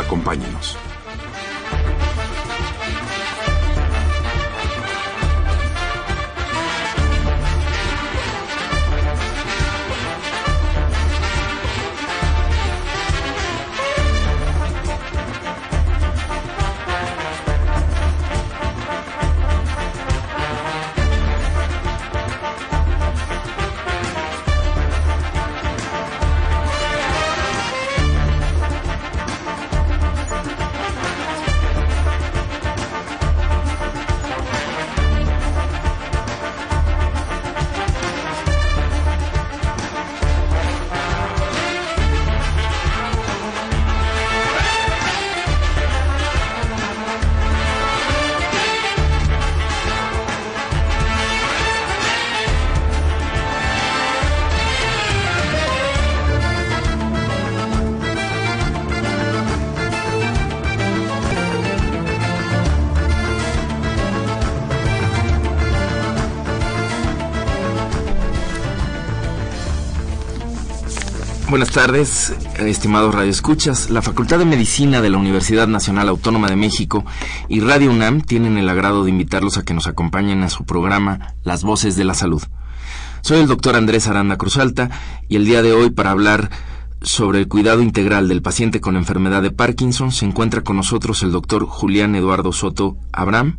Acompáñenos. Buenas tardes, estimados radioescuchas. La Facultad de Medicina de la Universidad Nacional Autónoma de México y Radio UNAM tienen el agrado de invitarlos a que nos acompañen a su programa Las Voces de la Salud. Soy el doctor Andrés Aranda Cruzalta y el día de hoy para hablar sobre el cuidado integral del paciente con enfermedad de Parkinson se encuentra con nosotros el doctor Julián Eduardo Soto Abraham,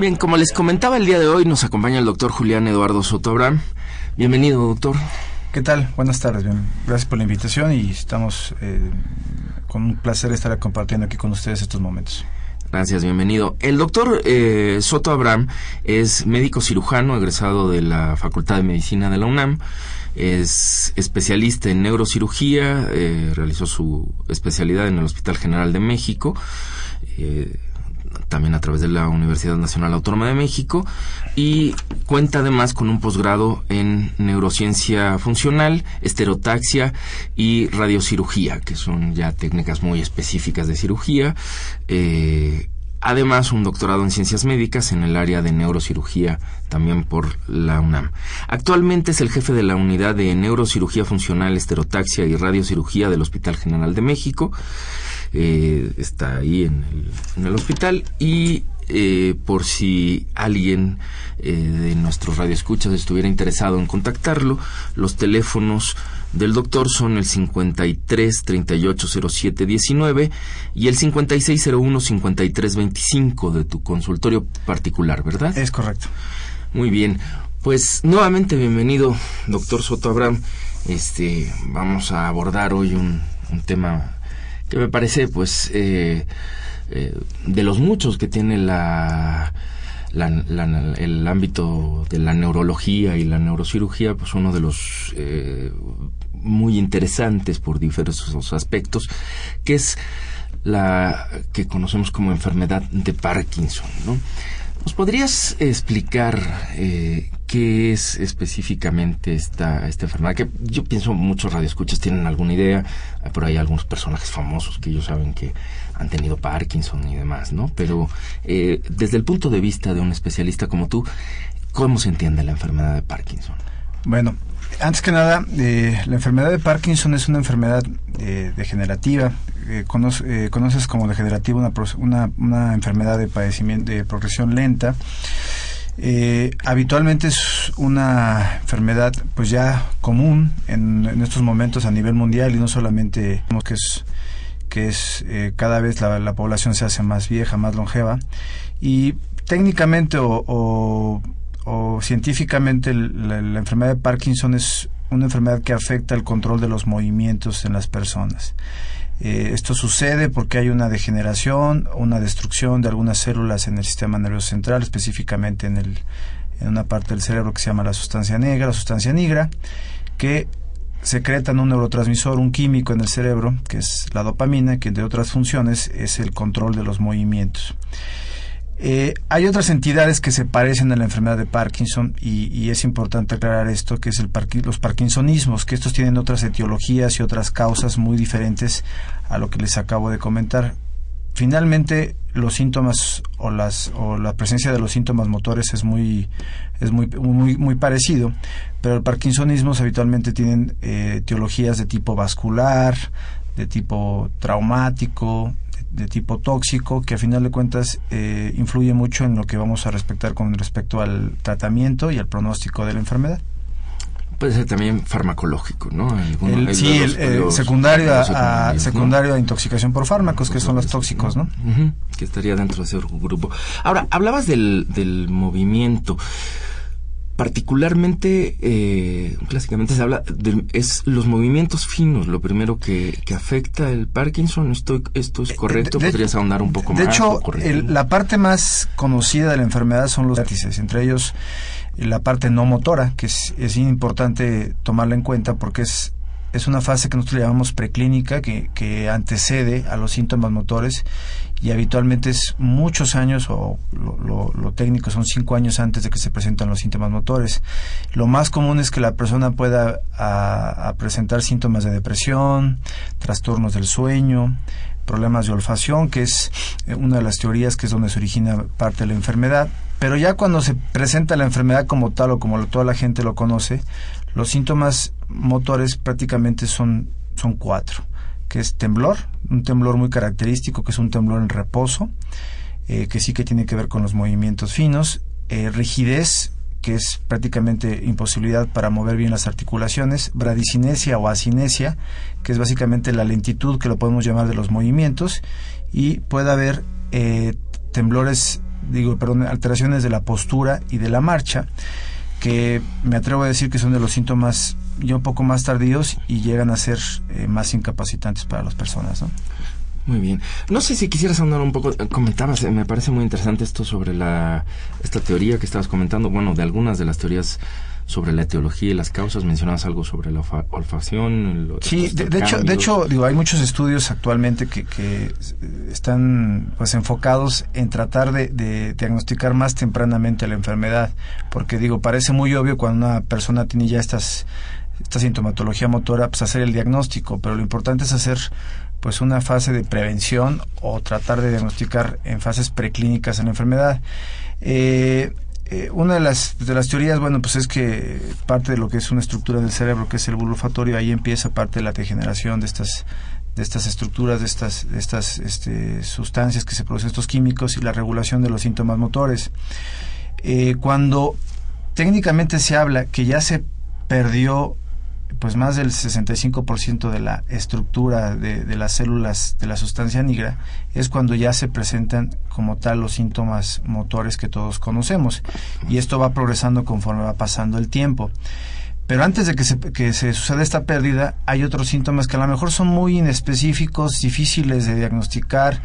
Bien, como les comentaba el día de hoy, nos acompaña el doctor Julián Eduardo Soto Abraham. Bienvenido, doctor. ¿Qué tal? Buenas tardes. Bien. Gracias por la invitación y estamos eh, con un placer estar compartiendo aquí con ustedes estos momentos. Gracias, bienvenido. El doctor eh, Soto Abraham es médico cirujano egresado de la Facultad de Medicina de la UNAM. Es especialista en neurocirugía, eh, realizó su especialidad en el Hospital General de México. Eh, también a través de la Universidad Nacional Autónoma de México, y cuenta además con un posgrado en neurociencia funcional, esterotaxia y radiocirugía, que son ya técnicas muy específicas de cirugía. Eh, Además, un doctorado en ciencias médicas en el área de neurocirugía, también por la UNAM. Actualmente es el jefe de la unidad de neurocirugía funcional, esterotaxia y radiocirugía del Hospital General de México. Eh, está ahí en el, hospital y eh, por si alguien eh, de nuestros radioescuchas estuviera interesado en contactarlo, los teléfonos del doctor son el 53 38 07 19 y el 56 01 53 25 de tu consultorio particular, ¿verdad? Es correcto. Muy bien. Pues nuevamente bienvenido, doctor Soto Abraham. Este, vamos a abordar hoy un, un tema que me parece, pues, eh, eh, de los muchos que tiene la el ámbito de la neurología y la neurocirugía, pues uno de los eh, muy interesantes por diversos aspectos, que es la que conocemos como enfermedad de Parkinson, ¿no? ¿Nos podrías explicar qué es específicamente esta, esta enfermedad? Que yo pienso muchos radioescuchas tienen alguna idea, por ahí algunos personajes famosos que ellos saben que han tenido Parkinson y demás, ¿no? Pero eh, desde el punto de vista de un especialista como tú, ¿cómo se entiende la enfermedad de Parkinson? Bueno, antes que nada, eh, la enfermedad de Parkinson es una enfermedad eh, degenerativa. Eh, conoces como degenerativa una, una, una, enfermedad de padecimiento de progresión lenta. Habitualmente es una enfermedad pues ya común en, estos momentos a nivel mundial y no solamente que es que es cada vez la, la, población se hace más vieja, más longeva y técnicamente o, científicamente la, enfermedad de Parkinson es una enfermedad que afecta el control de los movimientos en las personas. Eh, esto sucede porque hay una degeneración, una destrucción de algunas células en el sistema nervioso central, específicamente en, el, en una parte del cerebro que se llama la sustancia negra, la sustancia negra, que secretan un neurotransmisor, un químico en el cerebro, que es la dopamina, que entre otras funciones es el control de los movimientos. Eh, hay otras entidades que se parecen a la enfermedad de Parkinson y, es importante aclarar esto, que es el los parkinsonismos, que estos tienen otras etiologías y otras causas muy diferentes a lo que les acabo de comentar. Finalmente, los síntomas o, las, o la presencia de los síntomas motores es muy, es muy, muy, parecido, pero el parkinsonismos habitualmente tienen eh, etiologías de tipo vascular, de tipo traumático, de tipo tóxico que a final de cuentas eh, influye mucho en lo que vamos a respetar con respecto al tratamiento y al pronóstico de la enfermedad. Puede ser también farmacológico, ¿no? sí, el, secundario, a, secundario a intoxicación por fármacos, que son los tóxicos, ¿no? que estaría dentro de ese grupo. Ahora, hablabas del, del movimiento particularmente, eh, clásicamente se habla de es los movimientos finos, lo primero que, que afecta el Parkinson. ¿Esto, esto es correcto? ¿Podrías ahondar un poco más? De hecho, la parte más conocida de la enfermedad son los vértices, entre ellos la parte no motora, que es, es importante tomarla en cuenta porque es es una fase que nosotros llamamos preclínica, que, que antecede a los síntomas motores y habitualmente es muchos años, o lo, lo, técnico son cinco años antes de que se presentan los síntomas motores. Lo más común es que la persona pueda a, presentar síntomas de depresión, trastornos del sueño, problemas de olfacción, que es eh, una de las teorías que es donde se origina parte de la enfermedad. Pero ya cuando se presenta la enfermedad como tal o como toda la gente lo conoce, los síntomas motores prácticamente son, son cuatro, que es temblor, un temblor muy característico, que es un temblor en reposo, eh, que sí que tiene que ver con los movimientos finos, eh, rigidez, que es prácticamente imposibilidad para mover bien las articulaciones, bradicinesia o asinesia, que es básicamente la lentitud que lo podemos llamar de los movimientos, y puede haber eh, temblores, digo, perdón, alteraciones de la postura y de la marcha que me atrevo a decir que son de los síntomas ya un poco más tardíos y llegan a ser eh, más incapacitantes para las personas. ¿no? Muy bien. No sé si quisieras ahondar un poco, eh, comentabas, eh, me parece muy interesante esto sobre la esta teoría que estabas comentando, bueno, de algunas de las teorías sobre la etiología y las causas. Mencionabas algo sobre la olfacción. sí, de, hecho, de hecho, digo, hay muchos estudios actualmente que, que están pues enfocados en tratar de, de, diagnosticar más tempranamente la enfermedad, porque digo, parece muy obvio cuando una persona tiene ya estas esta sintomatología motora, pues hacer el diagnóstico, pero lo importante es hacer pues una fase de prevención o tratar de diagnosticar en fases preclínicas en la enfermedad. Eh, eh, una de las, de las teorías, bueno, pues es que parte de lo que es una estructura del cerebro, que es el bulbo olfatorio, ahí empieza parte de la degeneración de estas de estas estructuras, de estas, de estas este, sustancias que se producen, estos químicos y la regulación de los síntomas motores. Eh, cuando técnicamente se habla que ya se perdió pues más del 65% de la estructura de, de, las células de la sustancia negra es cuando ya se presentan como tal los síntomas motores que todos conocemos y esto va progresando conforme va pasando el tiempo. Pero antes de que se, que se suceda esta pérdida, hay otros síntomas que a lo mejor son muy inespecíficos, difíciles de diagnosticar,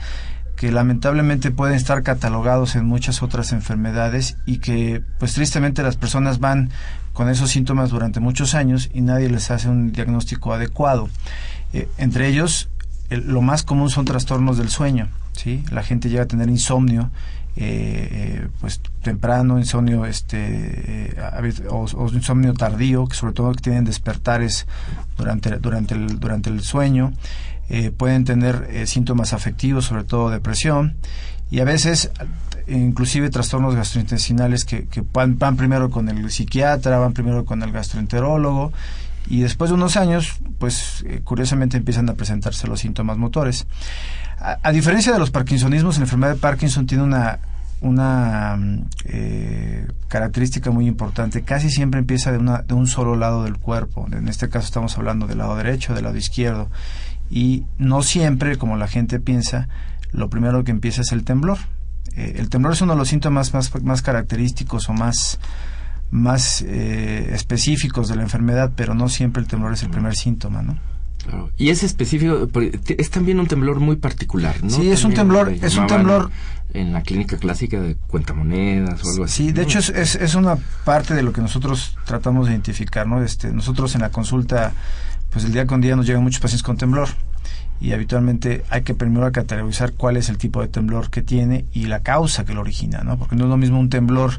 que lamentablemente pueden estar catalogados en muchas otras enfermedades y que pues tristemente las personas van con esos síntomas durante muchos años y nadie les hace un diagnóstico adecuado. Eh, entre ellos, lo más común son trastornos del sueño. ¿sí? La gente llega a tener insomnio, eh, eh, pues temprano, insomnio este o, insomnio tardío, que sobre todo tienen despertares durante durante el durante el sueño. Eh, pueden tener eh, síntomas afectivos, sobre todo depresión, y a veces inclusive trastornos gastrointestinales que, van, primero con el psiquiatra, van primero con el gastroenterólogo, y después de unos años, pues eh, curiosamente empiezan a presentarse los síntomas motores. A, diferencia de los parkinsonismos, la enfermedad de Parkinson tiene una, una característica muy importante. Casi siempre empieza de, una, de un solo lado del cuerpo. En este caso estamos hablando del lado derecho, del lado izquierdo y no siempre, como la gente piensa, lo primero que empieza es el temblor. Eh, el temblor es uno de los síntomas más, más característicos o más, más eh, específicos de la enfermedad, pero no siempre el temblor es el primer síntoma, ¿no? Y es específico, es también un temblor muy particular, ¿no? Sí, es un temblor, es un temblor en la clínica clásica de cuentamonedas o algo así. Sí, de hecho es, es, es, una parte de lo que nosotros tratamos de identificar, ¿no? Este, nosotros en la consulta pues el día con día nos llegan muchos pacientes con temblor y habitualmente hay que primero categorizar cuál es el tipo de temblor que tiene y la causa que lo origina, ¿no? Porque no es lo mismo un temblor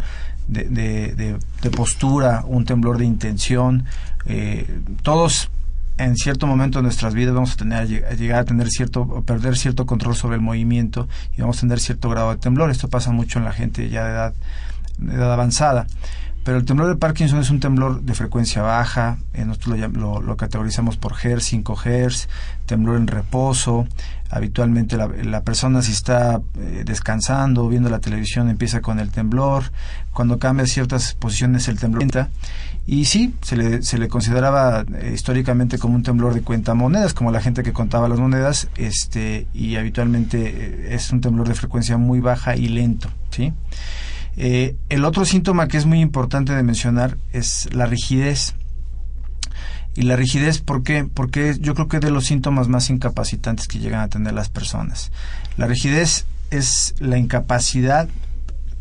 de, de, postura, un temblor de intención. Eh, todos en cierto momento de nuestras vidas vamos a tener llegar a tener cierto perder cierto control sobre el movimiento y vamos a tener cierto grado de temblor. Esto pasa mucho en la gente ya de edad, de edad avanzada. Pero el temblor de Parkinson es un temblor de frecuencia baja, eh, nosotros lo, lo, categorizamos por Hz, 5 Hz, temblor en reposo. Habitualmente la, persona si está eh, descansando, viendo la televisión, empieza con el temblor. Cuando cambia ciertas posiciones el temblor entra. Y sí, se le, se le consideraba eh, históricamente como un temblor de cuenta monedas, como la gente que contaba las monedas, este, y habitualmente es un temblor de frecuencia muy baja y lento, ¿sí? Eh, el otro síntoma que es muy importante de mencionar es la rigidez. Y la rigidez, ¿por qué? Porque yo creo que es de los síntomas más incapacitantes que llegan a tener las personas. La rigidez es la incapacidad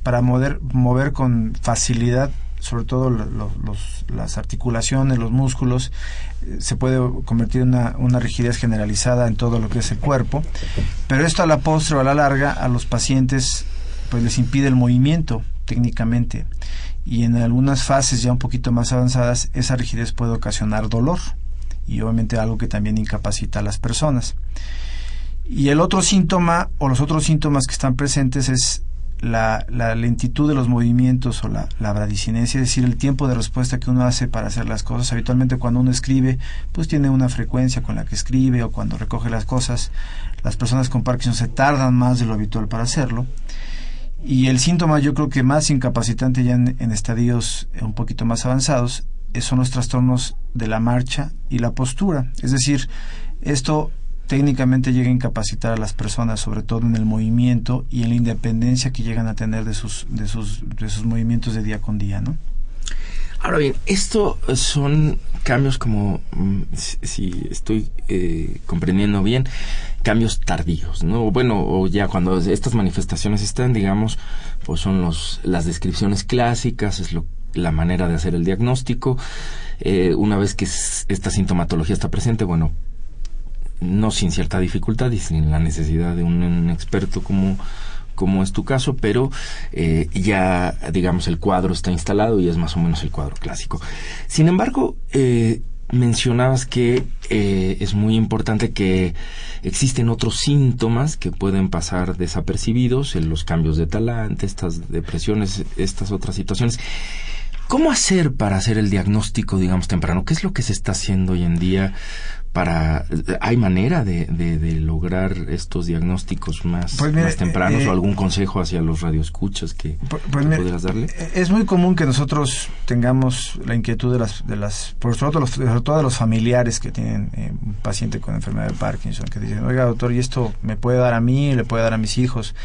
para mover, mover con facilidad, sobre todo las articulaciones, los músculos, eh, se puede convertir en una, una, rigidez generalizada en todo lo que es el cuerpo, pero esto a la postre o a la larga a los pacientes pues les impide el movimiento técnicamente y en algunas fases ya un poquito más avanzadas esa rigidez puede ocasionar dolor y obviamente algo que también incapacita a las personas. Y el otro síntoma o los otros síntomas que están presentes es la, lentitud de los movimientos o la, la bradicinesia, es decir, el tiempo de respuesta que uno hace para hacer las cosas. Habitualmente cuando uno escribe, pues tiene una frecuencia con la que escribe o cuando recoge las cosas. Las personas con Parkinson se tardan más de lo habitual para hacerlo. Y el síntoma yo creo que más incapacitante ya en, estadios un poquito más avanzados eh, son los trastornos de la marcha y la postura. Es decir, esto técnicamente llega a incapacitar a las personas, sobre todo en el movimiento y en la independencia que llegan a tener de sus, de sus, de sus movimientos de día con día, ¿no? Ahora bien, esto son cambios como, mm, si estoy eh, comprendiendo bien, cambios tardíos, ¿no? Bueno, o ya cuando estas manifestaciones están, digamos, pues son los, las descripciones clásicas, es lo la manera de hacer el diagnóstico. Eh, una vez que esta sintomatología está presente, bueno, no sin cierta dificultad y sin la necesidad de un, experto como como es tu caso, pero eh, ya, digamos, el cuadro está instalado y es más o menos el cuadro clásico. Sin embargo, eh, mencionabas que eh, es muy importante que existen otros síntomas que pueden pasar desapercibidos los cambios de talante, estas depresiones, estas otras situaciones. ¿Cómo hacer para hacer el diagnóstico, digamos, temprano? ¿Qué es lo que se está haciendo hoy en día para hay manera de, de, lograr estos diagnósticos más, pues más tempranos o eh, algún consejo hacia los radioescuchas que, pues, pues pudieras darle eh, es muy común que nosotros tengamos la inquietud de las de las por sobre todo los, sobre todo de los familiares que tienen eh, un paciente con enfermedad de Parkinson que dicen oiga doctor y esto me puede dar a mí le puede dar a mis hijos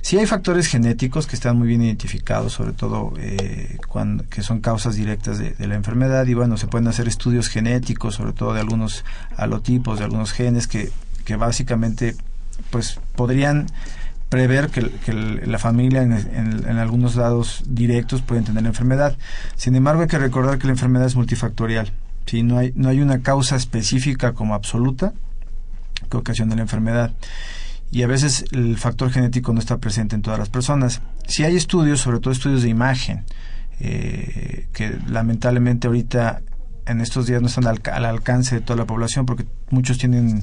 Sí hay factores genéticos que están muy bien identificados, sobre todo eh, cuando, que son causas directas de, la enfermedad y bueno, se pueden hacer estudios genéticos, sobre todo de algunos alotipos, de algunos genes que, que básicamente pues podrían prever que, la familia en, algunos lados directos pueden tener la enfermedad. Sin embargo, hay que recordar que la enfermedad es multifactorial. No, hay, no hay una causa específica como absoluta que ocasiona la enfermedad y a veces el factor genético no está presente en todas las personas. Si hay estudios, sobre todo estudios de imagen, eh, que lamentablemente ahorita en estos días no están al, alcance de toda la población porque muchos tienen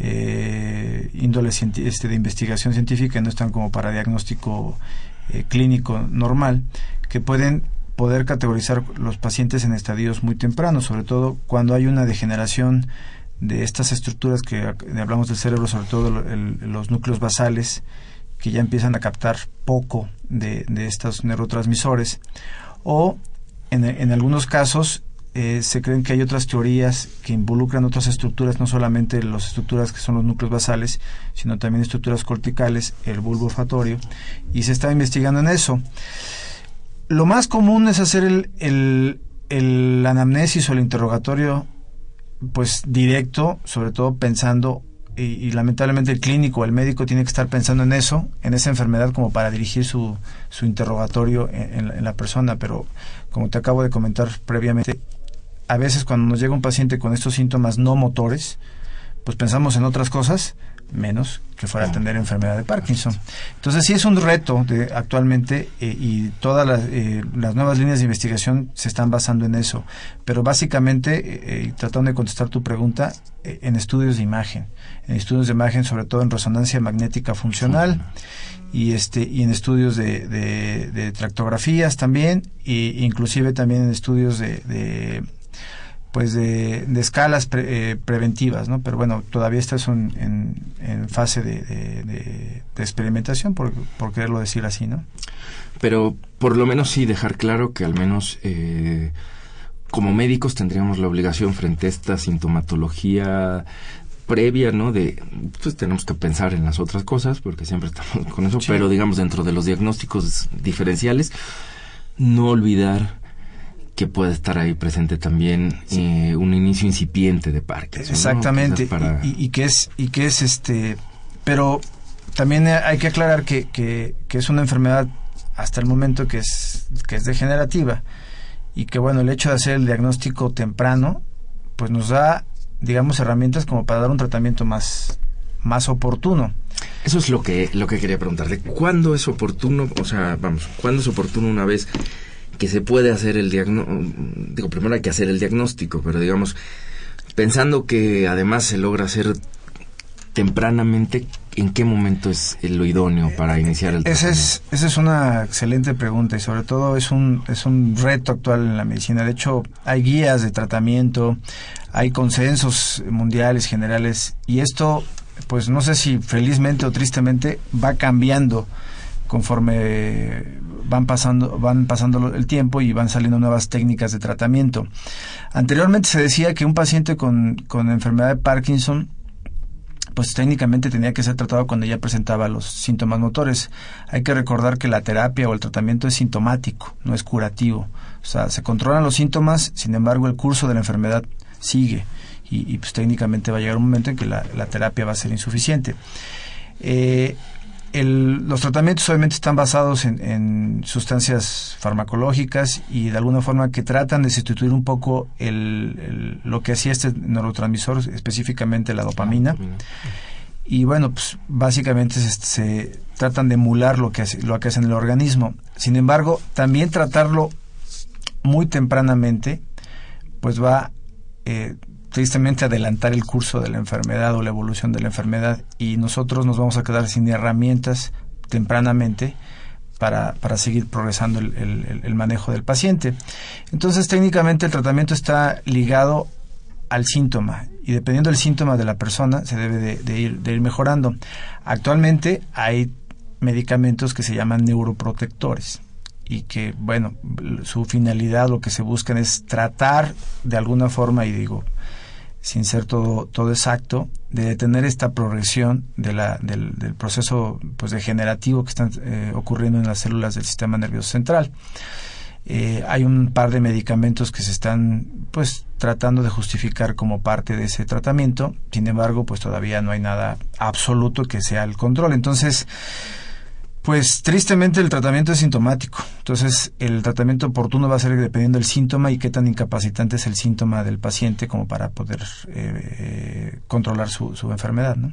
eh, índole este, de investigación científica y no están como para diagnóstico eh, clínico normal, que pueden poder categorizar los pacientes en estadios muy tempranos, sobre todo cuando hay una degeneración de estas estructuras que hablamos del cerebro, sobre todo los núcleos basales, que ya empiezan a captar poco de, estos neurotransmisores, o en, algunos casos eh, se creen que hay otras teorías que involucran otras estructuras, no solamente las estructuras que son los núcleos basales, sino también estructuras corticales, el bulbo olfatorio, y se está investigando en eso. Lo más común es hacer el, el, el anamnesis o el interrogatorio pues directo, sobre todo pensando y, lamentablemente el clínico, el médico tiene que estar pensando en eso, en esa enfermedad como para dirigir su, su interrogatorio en, la persona, pero como te acabo de comentar previamente, a veces cuando nos llega un paciente con estos síntomas no motores, pues pensamos en otras cosas menos que fuera a tener enfermedad de Parkinson. Entonces sí es un reto de, actualmente eh, y todas las, eh, las, nuevas líneas de investigación se están basando en eso. Pero básicamente, eh, tratando de contestar tu pregunta, en estudios de imagen, en estudios de imagen sobre todo en resonancia magnética funcional y este y en estudios de, de, tractografías también e inclusive también en estudios de pues de, escalas eh, preventivas, ¿no? Pero bueno, todavía estás en, en, fase de, experimentación, por, por, quererlo decir así, ¿no? Pero por lo menos sí dejar claro que al menos eh, como médicos tendríamos la obligación frente a esta sintomatología previa, ¿no? De, pues tenemos que pensar en las otras cosas, porque siempre estamos con eso, pero digamos dentro de los diagnósticos diferenciales, no olvidar que puede estar ahí presente también eh, un inicio incipiente de Parkinson. Exactamente, y, que es, y que es este, pero también hay que aclarar que, que, es una enfermedad hasta el momento que es, que es degenerativa y que bueno, el hecho de hacer el diagnóstico temprano, pues nos da, digamos, herramientas como para dar un tratamiento más, más oportuno. Eso es lo que, lo que quería preguntarle. ¿Cuándo es oportuno? O sea, vamos, ¿cuándo es oportuno una vez que se puede hacer el diagnóstico, digo, primero hay que hacer el diagnóstico, pero digamos, pensando que además se logra hacer tempranamente, ¿en qué momento es lo idóneo para iniciar el tratamiento? Esa es, esa es una excelente pregunta y sobre todo es un, es un reto actual en la medicina. De hecho, hay guías de tratamiento, hay consensos mundiales, generales, y esto, pues no sé si felizmente o tristemente, va cambiando conforme van pasando, van pasando el tiempo y van saliendo nuevas técnicas de tratamiento. Anteriormente se decía que un paciente con, con enfermedad de Parkinson pues técnicamente tenía que ser tratado cuando ya presentaba los síntomas motores. Hay que recordar que la terapia o el tratamiento es sintomático, no es curativo. O sea, se controlan los síntomas, sin embargo el curso de la enfermedad sigue y, pues técnicamente va a llegar un momento en que la, terapia va a ser insuficiente. Eh, el- los tratamientos obviamente están basados en, en sustancias farmacológicas y de alguna forma que tratan de sustituir un poco el- el- lo que hacía este neurotransmisor, específicamente la dopamina. Y bueno, pues básicamente se, se tratan de emular lo que, hace, lo que hace en el organismo. Sin embargo, también tratarlo muy tempranamente, pues va eh, tristemente adelantar el curso de la enfermedad o la evolución de la enfermedad y nosotros nos vamos a quedar sin herramientas tempranamente para, para seguir progresando el, manejo del paciente. Entonces, técnicamente el tratamiento está ligado al síntoma y dependiendo del síntoma de la persona se debe de, de ir, de ir mejorando. Actualmente hay medicamentos que se llaman neuroprotectores y que, bueno, su finalidad, lo que se buscan es tratar de alguna forma, y digo, sin ser todo, todo exacto, de detener esta progresión de la, del, del proceso pues, degenerativo que está eh, ocurriendo en las células del sistema nervioso central. Eh, hay un par de medicamentos que se están pues tratando de justificar como parte de ese tratamiento sin embargo pues todavía no hay nada absoluto que sea el control entonces pues tristemente el tratamiento es sintomático. Entonces el tratamiento oportuno va a ser dependiendo del síntoma y qué tan incapacitante es el síntoma del paciente como para poder eh, controlar su, su enfermedad. ¿no?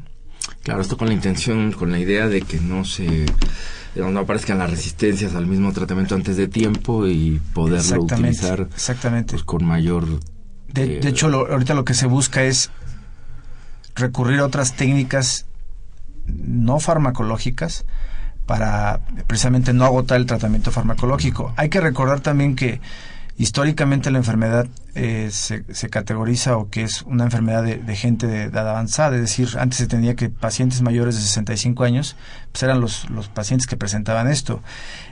Claro, esto con la intención, con la idea de que no se no aparezcan las resistencias al mismo tratamiento antes de tiempo y poderlo utilizar exactamente. pues, con mayor... De, eh, de hecho, lo- ahorita lo que se busca es recurrir a otras técnicas no farmacológicas para precisamente no agotar el tratamiento farmacológico. Hay que recordar también que históricamente la enfermedad eh, se, se categoriza o que es una enfermedad de, gente de edad avanzada, es decir, antes se tenía que pacientes mayores de 65 años pues eran los, los pacientes que presentaban esto.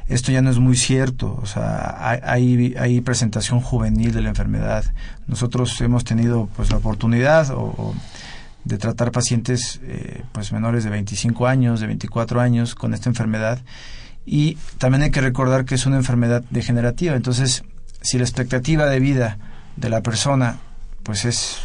Esto ya no es muy cierto, o sea, hay, hay, presentación juvenil de la enfermedad. Nosotros hemos tenido pues la oportunidad o de tratar pacientes eh, pues menores de 25 años, de 24 años con esta enfermedad. Y también hay que recordar que es una enfermedad degenerativa, entonces si la expectativa de vida de la persona pues es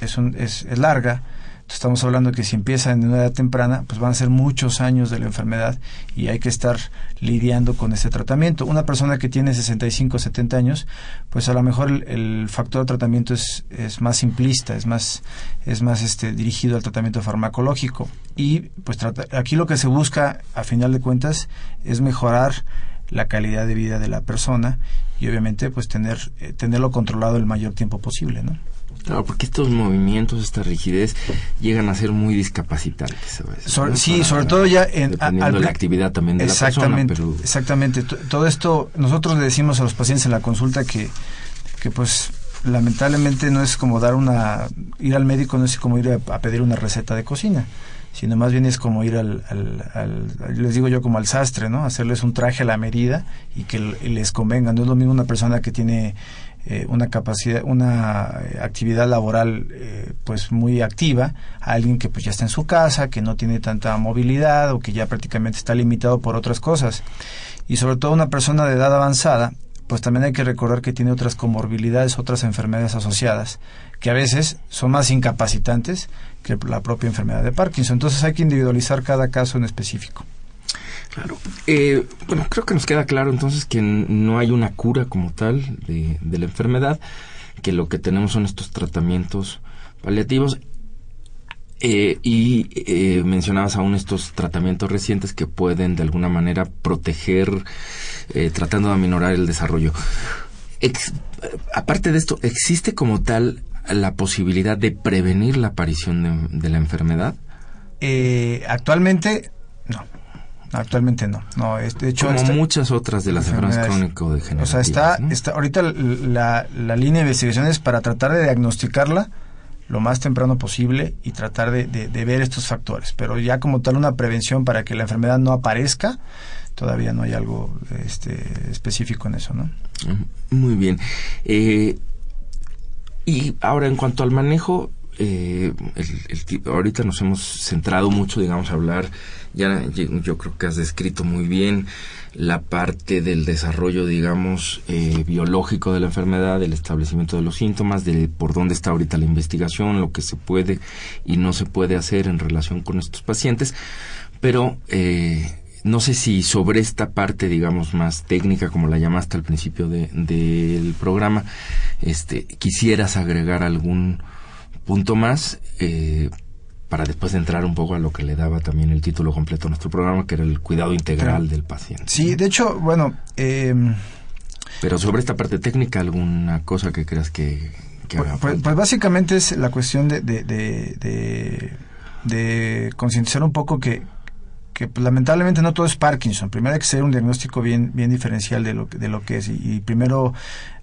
es, un- es, es larga, estamos hablando que si empieza en una edad temprana, pues van a ser muchos años de la enfermedad y hay que estar lidiando con este tratamiento. Una persona que tiene 65, 70 años, pues a lo mejor el, el factor de tratamiento es, es más simplista, es más, es más este, dirigido al tratamiento farmacológico. Y pues trata- aquí lo que se busca, a final de cuentas, es mejorar la calidad de vida de la persona y obviamente pues tener eh, tenerlo controlado el mayor tiempo posible, ¿no? Claro, porque estos movimientos, esta rigidez, llegan a ser muy discapacitantes. a veces, sí, Para- sobre todo ya en dependiendo al- de la actividad también de la persona, exactamente, pero exactamente. Todo esto nosotros le decimos a los pacientes en la consulta que que pues lamentablemente no es como dar una ir al médico no es como ir a, a pedir una receta de cocina sino más bien es como ir al, al- al- les digo yo como al sastre no hacerles un traje a la medida y que les convenga no es lo mismo una persona que tiene eh, una capacidad una eh, actividad laboral eh, pues muy activa a alguien que pues ya está en su casa que no tiene tanta movilidad o que ya prácticamente está limitado por otras cosas y sobre todo una persona de edad avanzada pues también hay que recordar que tiene otras comorbilidades, otras enfermedades asociadas, que a veces son más incapacitantes que la propia enfermedad de Parkinson. Entonces hay que individualizar cada caso en específico. Claro. Eh, bueno, creo que nos queda claro entonces que no hay una cura como tal de, de la enfermedad, que lo que tenemos son estos tratamientos paliativos. Eh, y eh, mencionabas aún estos tratamientos recientes que pueden de alguna manera proteger, eh, tratando de aminorar el desarrollo. Ex- aparte de esto, ¿existe como tal la posibilidad de prevenir la aparición de, de la enfermedad? Eh, actualmente, no. Actualmente no. no de hecho, Como esta- muchas otras de las enfermedades crónico-degenerativas. O sea, está, ¿no? está ahorita la, la línea de investigación es para tratar de diagnosticarla lo más temprano posible y tratar de, de- de ver estos factores. Pero ya como tal una prevención para que la enfermedad no aparezca, todavía no hay algo este, específico en eso, ¿no? Mm, Muy bien. Eh, y ahora, en cuanto al manejo, eh, el- el ahorita nos hemos centrado mucho, digamos, a hablar, ya yo creo que has descrito muy bien la parte del desarrollo, digamos, eh, biológico de la enfermedad, del establecimiento de los síntomas, de por dónde está ahorita la investigación, lo que se puede y no se puede hacer en relación con estos pacientes. pero eh, no sé si sobre esta parte, digamos, más técnica, como la llamaste al principio del programa, este, quisieras agregar algún punto más eh, para después entrar un poco a lo que le daba también el título completo a nuestro programa, que era el cuidado integral del paciente. Sí, de hecho, bueno... Eh, pero sobre esta parte técnica, ¿alguna cosa que creas que, pues, pues, pues, básicamente es la cuestión de, de, de, de concientizar un poco que, que pues, lamentablemente no todo es Parkinson. Primero hay que hacer un diagnóstico bien, bien diferencial de lo, de lo que es. Y, primero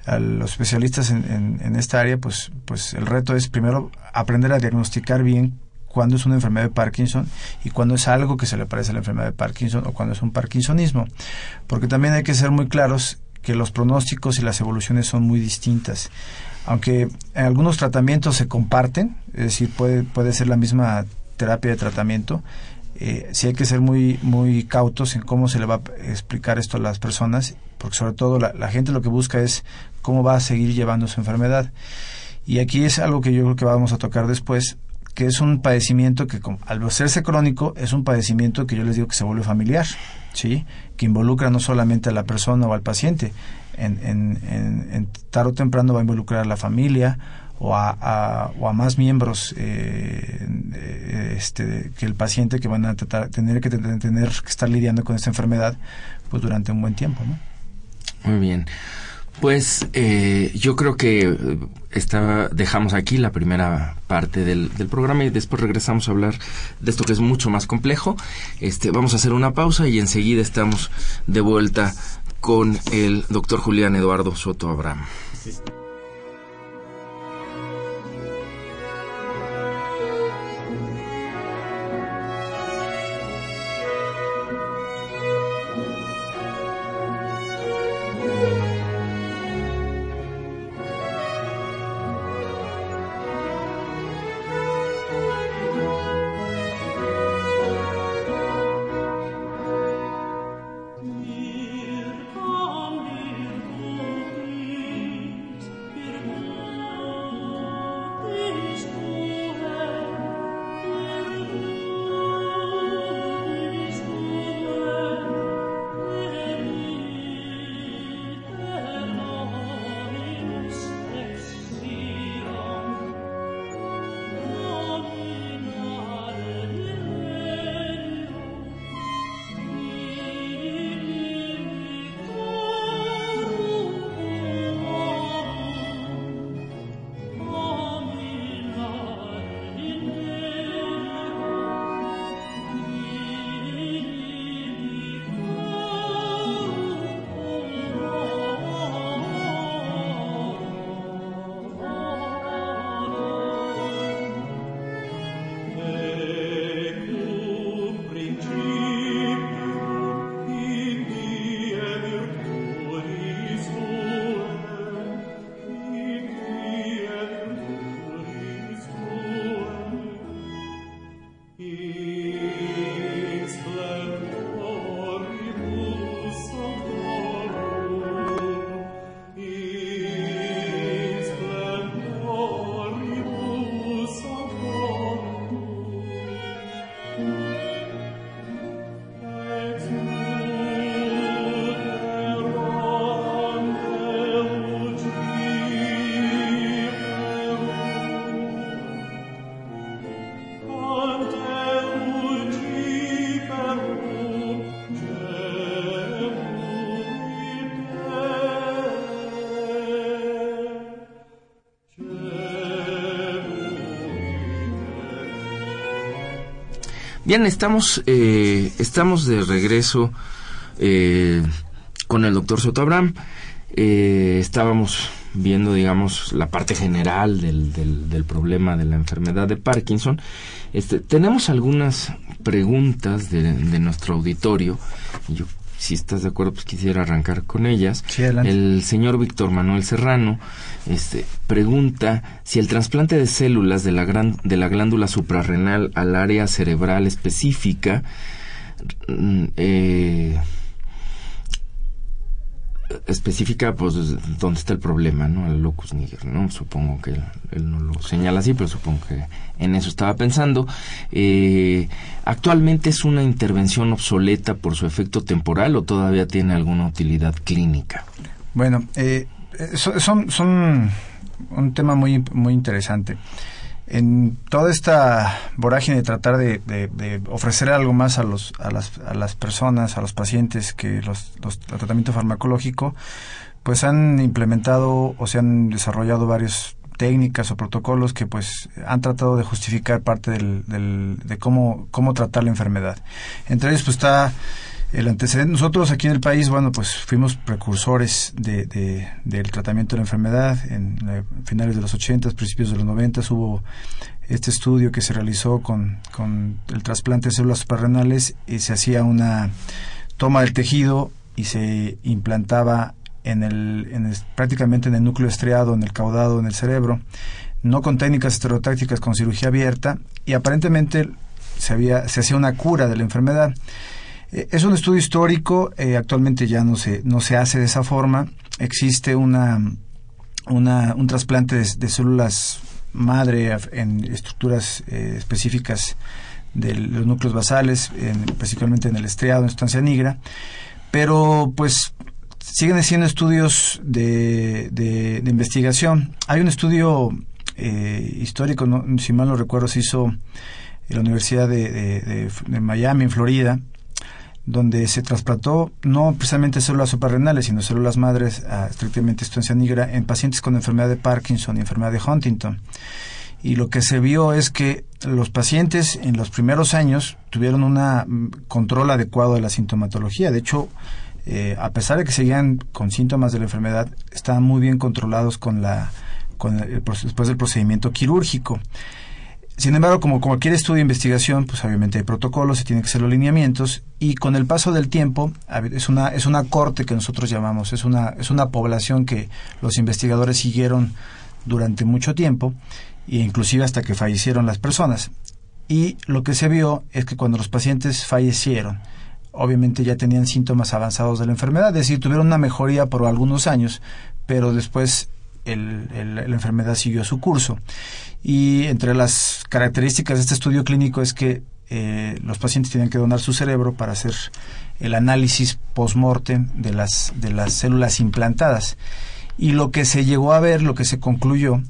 a los especialistas en, en, esta área, pues, pues el reto es primero aprender a diagnosticar bien cuándo es una enfermedad de Parkinson y cuándo es algo que se le parece a la enfermedad de Parkinson o cuándo es un parkinsonismo. Porque también hay que ser muy claros que los pronósticos y las evoluciones son muy distintas. Aunque en algunos tratamientos se comparten, es decir, puede, puede ser la misma terapia de tratamiento, eh, sí hay que ser muy, muy cautos en cómo se le va a explicar esto a las personas, porque sobre todo la, gente lo que busca es cómo va a seguir llevando su enfermedad. Y aquí es algo que yo creo que vamos a tocar después, que es un padecimiento que al hacerse crónico es un padecimiento que yo les digo que se vuelve familiar, ¿sí? que involucra no solamente a la persona o al paciente, en, en, en, en tarde o temprano va a involucrar a la familia o a, o a más miembros eh, eh, este, que el paciente que van a tratar, tener que tener que estar lidiando con esta enfermedad pues durante un buen tiempo ¿no? muy bien pues eh, yo creo que está, dejamos aquí la primera parte del, del, programa y después regresamos a hablar de esto que es mucho más complejo. Este, vamos a hacer una pausa y enseguida estamos de vuelta con el doctor Julián Eduardo Soto Abraham. Bien, estamos, eh, estamos de regreso eh, con el doctor Soto Abraham. Eh, estábamos viendo, digamos, la parte general del, del, problema de la enfermedad de Parkinson. Este, tenemos algunas preguntas de, de nuestro auditorio. Yo si estás de acuerdo, pues quisiera arrancar con ellas. el señor Víctor Manuel Serrano este, pregunta si el trasplante de células de la, gran, de la glándula suprarrenal al área cerebral específica mm, eh, especifica pues dónde está el problema, ¿no? El locus niger, ¿no? Supongo que él, no lo señala así, pero supongo que en eso estaba pensando. Eh, ¿Actualmente es una intervención obsoleta por su efecto temporal o todavía tiene alguna utilidad clínica? Bueno, eh, son, son un tema muy, muy interesante en toda esta vorágine de tratar de, ofrecer algo más a, los, a, las, a las personas, a los pacientes que los, los, el tratamiento farmacológico, pues han implementado o se han desarrollado varias técnicas o protocolos que pues han tratado de justificar parte del, del, de cómo, cómo tratar la enfermedad. Entre ellos pues está el antecedente, nosotros aquí en el país, bueno, pues fuimos precursores de, del tratamiento de la enfermedad. En eh, finales de los 80, principios de los 90 hubo este estudio que se realizó con, con el trasplante de células suprarrenales y se hacía una toma del tejido y se implantaba en el, en prácticamente en el núcleo estriado, en el caudado, en el cerebro, no con técnicas estereotácticas, con cirugía abierta, y aparentemente se, había, se hacía una cura de la enfermedad. Eh, es un estudio histórico, eh, actualmente ya no se, no se hace de esa forma. Existe una, una un trasplante de, células madre en estructuras eh, específicas de los núcleos basales, en, principalmente en el estriado, en sustancia negra, pero pues siguen siendo estudios de, de, investigación. Hay un estudio histórico, si mal no recuerdo, se hizo en la Universidad de Miami, en Florida, donde se trasplantó no precisamente células suprarrenales, sino células madres a estrictamente estancia negra en pacientes con enfermedad de Parkinson y enfermedad de Huntington. Y lo que se vio es que los pacientes en los primeros años tuvieron un control adecuado de la sintomatología. De hecho, eh, a pesar de que seguían con síntomas de la enfermedad, estaban muy bien controlados con la, con después del procedimiento quirúrgico. Sin embargo, como cualquier estudio de investigación, pues obviamente hay protocolos, se tienen que hacer los lineamientos y con el paso del tiempo es una es una corte que nosotros llamamos, es una es una población que los investigadores siguieron durante mucho tiempo e inclusive hasta que fallecieron las personas. Y lo que se vio es que cuando los pacientes fallecieron, obviamente ya tenían síntomas avanzados de la enfermedad, es decir, tuvieron una mejoría por algunos años, pero después la enfermedad siguió su curso. Y entre las características de este estudio clínico es que eh, los pacientes tienen que donar su cerebro para hacer el análisis post-mortem de las, de las células implantadas. Y lo que se llegó a ver, lo que se concluyó,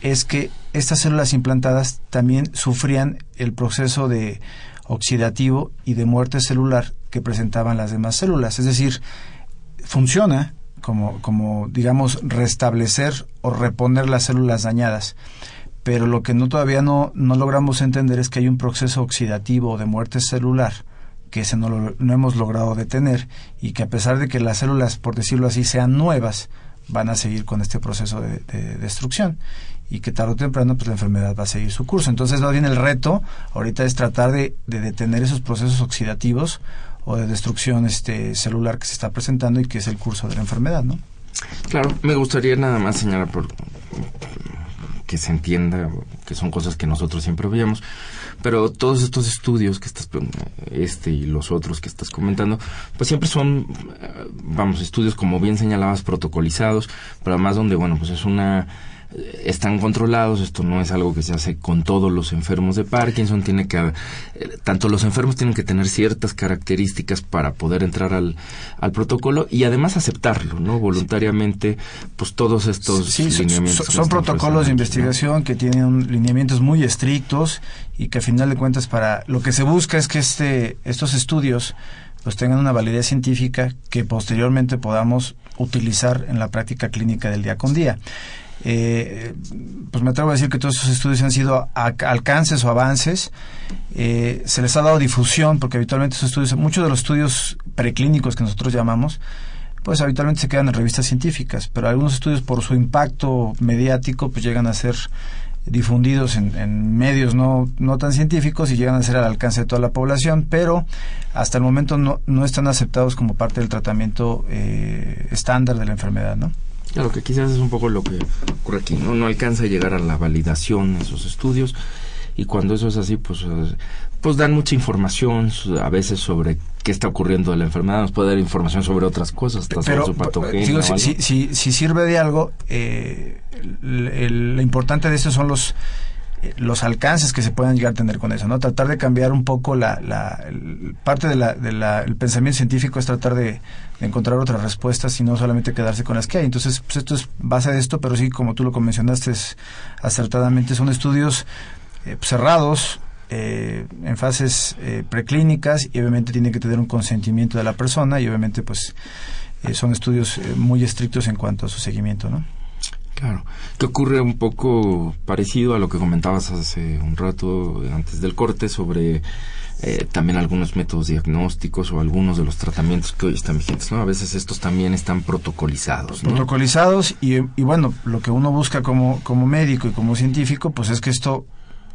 es que estas células implantadas también sufrían el proceso de oxidativo y de muerte celular que presentaban las demás células. Es decir, funciona como, como digamos, restablecer o reponer las células dañadas pero lo que no todavía no, no logramos entender es que hay un proceso oxidativo de muerte celular que ese no, lo, no hemos logrado detener y que a pesar de que las células, por decirlo así, sean nuevas, van a seguir con este proceso de, destrucción y que tarde o temprano pues la enfermedad va a seguir su curso. Entonces, más bien el reto ahorita es tratar de, de detener esos procesos oxidativos de destrucción este celular que se está presentando y que es el curso de la enfermedad, ¿no? Claro, me gustaría nada más señalar por que se entienda que son cosas que nosotros siempre veíamos, pero todos estos estudios que estás, este y los otros que estás comentando, pues siempre son, eh, vamos, estudios como bien señalabas, protocolizados, pero además donde, bueno, pues es una están controlados, esto no es algo que se hace con todos los enfermos de Parkinson, tiene que eh, tanto los enfermos tienen que tener ciertas características para poder entrar al, al protocolo y además aceptarlo, ¿no? Voluntariamente, pues todos estos lineamientos. Son, protocolos de investigación que tienen lineamientos muy estrictos y que a final de cuentas para lo que se busca es que este estos estudios pues tengan una validez científica que posteriormente podamos utilizar en la práctica clínica del día con día. Eh, pues me atrevo a decir que todos esos estudios han sido alcances o avances. Eh, se les ha dado difusión, porque habitualmente esos estudios, muchos de los estudios preclínicos que nosotros llamamos, pues habitualmente se quedan en revistas científicas, pero algunos estudios por su impacto mediático, pues llegan a ser difundidos en, medios no, no tan científicos y llegan a ser al alcance de toda la población, pero hasta el momento no, no están aceptados como parte del tratamiento eh, estándar de la enfermedad, ¿no? Claro, que quizás es un poco lo que ocurre aquí, ¿no? No alcanza a llegar a la validación de esos estudios. y cuando eso es así, pues, eh, pues dan mucha información a veces sobre qué está ocurriendo de la enfermedad, nos puede dar información sobre otras cosas, hasta Pero, sobre su patogenia. o si, si, si- si sirve de algo, eh, el- el- lo importante de esto son los eh, los alcances que se puedan llegar a tener con eso, ¿no? Tratar de cambiar un poco la, la el- parte del de la, pensamiento científico es tratar de, de encontrar otras respuestas y no solamente quedarse con las que hay. Entonces, pues esto es base de esto, pero sí, como tú lo mencionaste acertadamente, son estudios eh, cerrados, eh, en fases eh, preclínicas y obviamente tiene que tener un consentimiento de la persona y obviamente pues eh, son estudios eh, muy estrictos en cuanto a su seguimiento, ¿no? Claro, que ocurre un poco parecido a lo que comentabas hace un rato antes del corte sobre eh, también algunos métodos diagnósticos o algunos de los tratamientos que hoy están vigentes, ¿no? A veces estos también están protocolizados, ¿no? Protocolizados y, y bueno, lo que uno busca como, como médico y como científico pues es que esto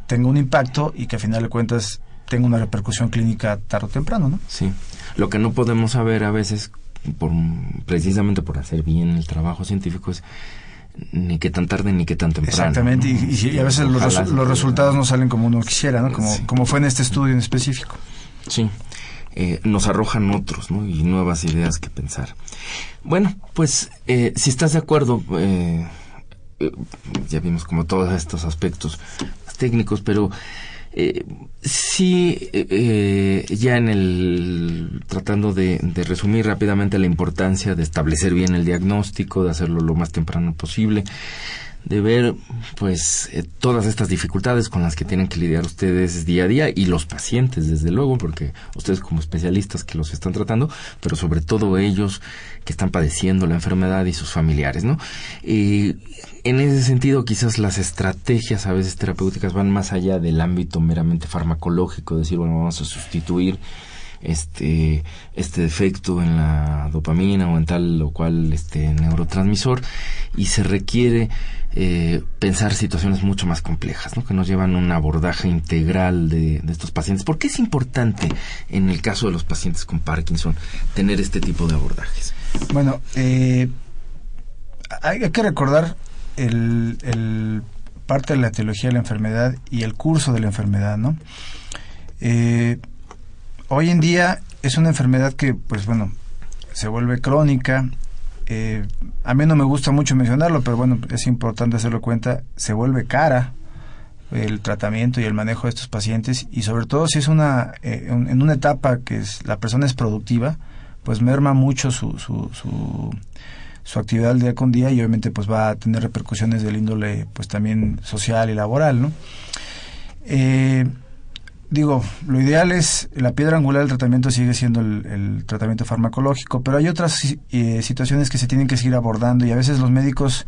tenga un impacto y que a final de cuentas tenga una repercusión clínica tarde o temprano, ¿no? Sí. Lo que no podemos saber a veces, por, precisamente por hacer bien el trabajo científico, es ni qué tan tarde ni qué tan temprano. Exactamente, y, ¿no? y- y a veces los, resu- resultados no salen como uno quisiera, ¿no? Como, Sí. como fue en este estudio en específico. Sí, eh, nos arrojan otros, ¿no? Y nuevas ideas que pensar. Bueno, pues eh, si estás de acuerdo, eh, eh, ya vimos como todos estos aspectos técnicos, pero eh, sí, eh, eh, ya en el tratando de, de resumir rápidamente la importancia de establecer bien el diagnóstico, de hacerlo lo más temprano posible, de ver pues eh, todas estas dificultades con las que tienen que lidiar ustedes día a día y los pacientes desde luego porque ustedes como especialistas que los están tratando pero sobre todo ellos que están padeciendo la enfermedad y sus familiares no y en ese sentido quizás las estrategias a veces terapéuticas van más allá del ámbito meramente farmacológico decir bueno vamos a sustituir este este defecto en la dopamina o en tal o cual este neurotransmisor y se requiere eh, pensar situaciones mucho más complejas, ¿no? que nos llevan a un abordaje integral de, estos pacientes. ¿Por qué es importante en el caso de los pacientes con Parkinson tener este tipo de abordajes? Bueno, eh, hay, que recordar el, el parte de la etiología de la enfermedad y el curso de la enfermedad, ¿no? Eh, hoy en día es una enfermedad que, pues bueno, se vuelve crónica. eh, a mí no me gusta mucho mencionarlo, pero bueno, es importante hacerlo cuenta. Se vuelve cara el tratamiento y el manejo de estos pacientes y sobre todo si es una eh, en una etapa que es, la persona es productiva, pues merma mucho su, su, su, su actividad día con día y obviamente pues va a tener repercusiones del índole pues también social y laboral, ¿no? Eh, digo, lo ideal es, la piedra angular del tratamiento sigue siendo el, el tratamiento farmacológico, pero hay otras eh, situaciones que se tienen que seguir abordando y a veces los médicos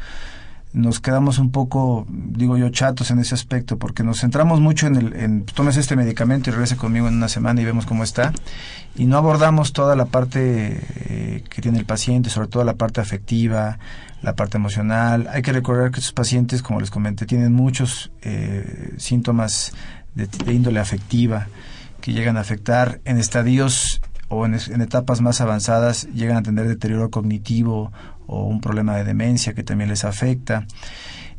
nos quedamos un poco, digo yo, chatos en ese aspecto, porque nos centramos mucho en el, en tomes este medicamento y regrese conmigo en una semana y vemos cómo está, y no abordamos toda la parte eh, que tiene el paciente, sobre todo la parte afectiva, la parte emocional. Hay que recordar que estos pacientes, como les comenté, tienen muchos eh, síntomas de, de índole afectiva que llegan a afectar en estadios o en etapas más avanzadas llegan a tener deterioro cognitivo o un problema de demencia que también les afecta,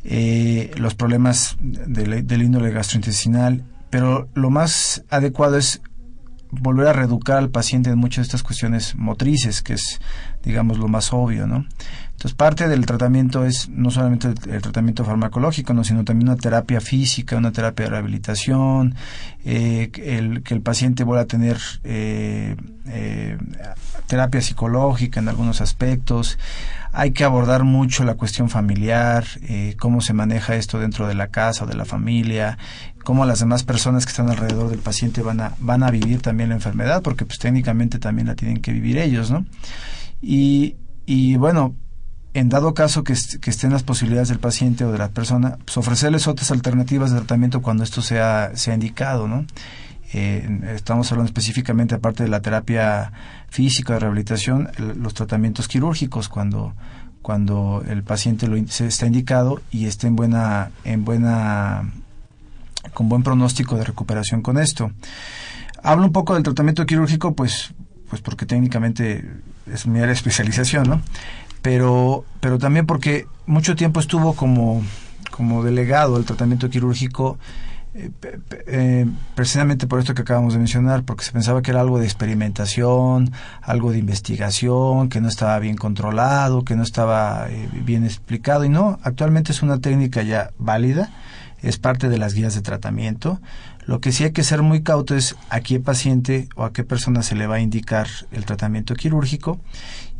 eh, los problemas del, del índole gastrointestinal, pero lo más adecuado es volver a reeducar al paciente en muchas de estas cuestiones motrices, que es, digamos, lo más obvio, ¿no? Entonces, parte del tratamiento es no solamente el, tratamiento farmacológico, ¿no? sino también una terapia física, una terapia de rehabilitación, eh, el, que el paciente vuelva a tener eh, eh, terapia psicológica en algunos aspectos. Hay que abordar mucho la cuestión familiar, eh, cómo se maneja esto dentro de la casa o de la familia, cómo las demás personas que están alrededor del paciente van a, van a vivir también la enfermedad, porque pues técnicamente también la tienen que vivir ellos, ¿no? Y, y bueno, en dado caso que, est- que estén las posibilidades del paciente o de la persona, pues ofrecerles otras alternativas de tratamiento cuando esto sea, sea indicado, ¿no? Eh, estamos hablando específicamente, aparte de la terapia física, de rehabilitación, los tratamientos quirúrgicos, cuando, cuando el paciente lo, se está indicado y esté en buena, en buena, con buen pronóstico de recuperación con esto. Hablo un poco del tratamiento quirúrgico, pues, pues porque técnicamente es mi área de especialización, ¿no? Pero, pero también porque mucho tiempo estuvo como, como delegado el tratamiento quirúrgico eh, eh, precisamente por esto que acabamos de mencionar, porque se pensaba que era algo de experimentación, algo de investigación, que no estaba bien controlado, que no estaba eh, bien explicado, y no, actualmente es una técnica ya válida, es parte de las guías de tratamiento. Lo que sí hay que ser muy cauto es a qué paciente o a qué persona se le va a indicar el tratamiento quirúrgico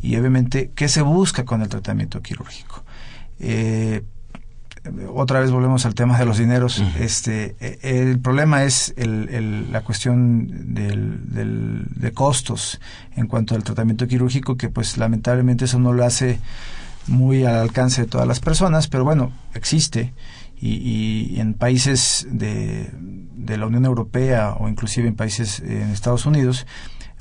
y obviamente qué se busca con el tratamiento quirúrgico. Eh, otra vez volvemos al tema de los dineros. Este, eh, el problema es el, el- la cuestión del, del- de costos en cuanto al tratamiento quirúrgico, que pues lamentablemente eso no lo hace muy al alcance de todas las personas, pero bueno, existe y, y en países de, la Unión Europea o inclusive en países eh, en Estados Unidos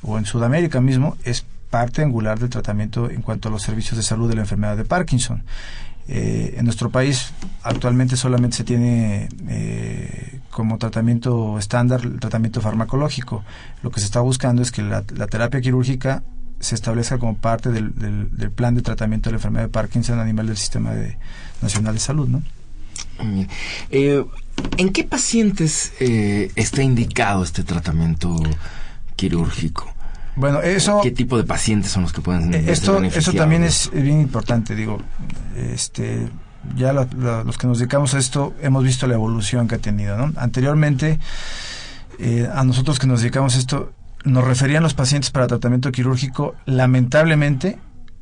o en Sudamérica mismo es parte angular del tratamiento en cuanto a los servicios de salud de la enfermedad de Parkinson. Eh, en nuestro país actualmente solamente se tiene eh, como tratamiento estándar el tratamiento farmacológico. Lo que se está buscando es que la, la terapia quirúrgica se establezca como parte del, del- del plan de tratamiento de la enfermedad de Parkinson a nivel del Sistema de- Nacional de Salud. ¿no? Eh, ¿En qué pacientes eh, está indicado este tratamiento quirúrgico? Bueno, eso... ¿Qué tipo de pacientes son los que pueden Eh, Esto, eso también es bien importante, digo, este, ya la- la- los que nos dedicamos a esto hemos visto la evolución que ha tenido, ¿no? Anteriormente, eh, a nosotros que nos dedicamos a esto, nos referían los pacientes para tratamiento quirúrgico, lamentablemente,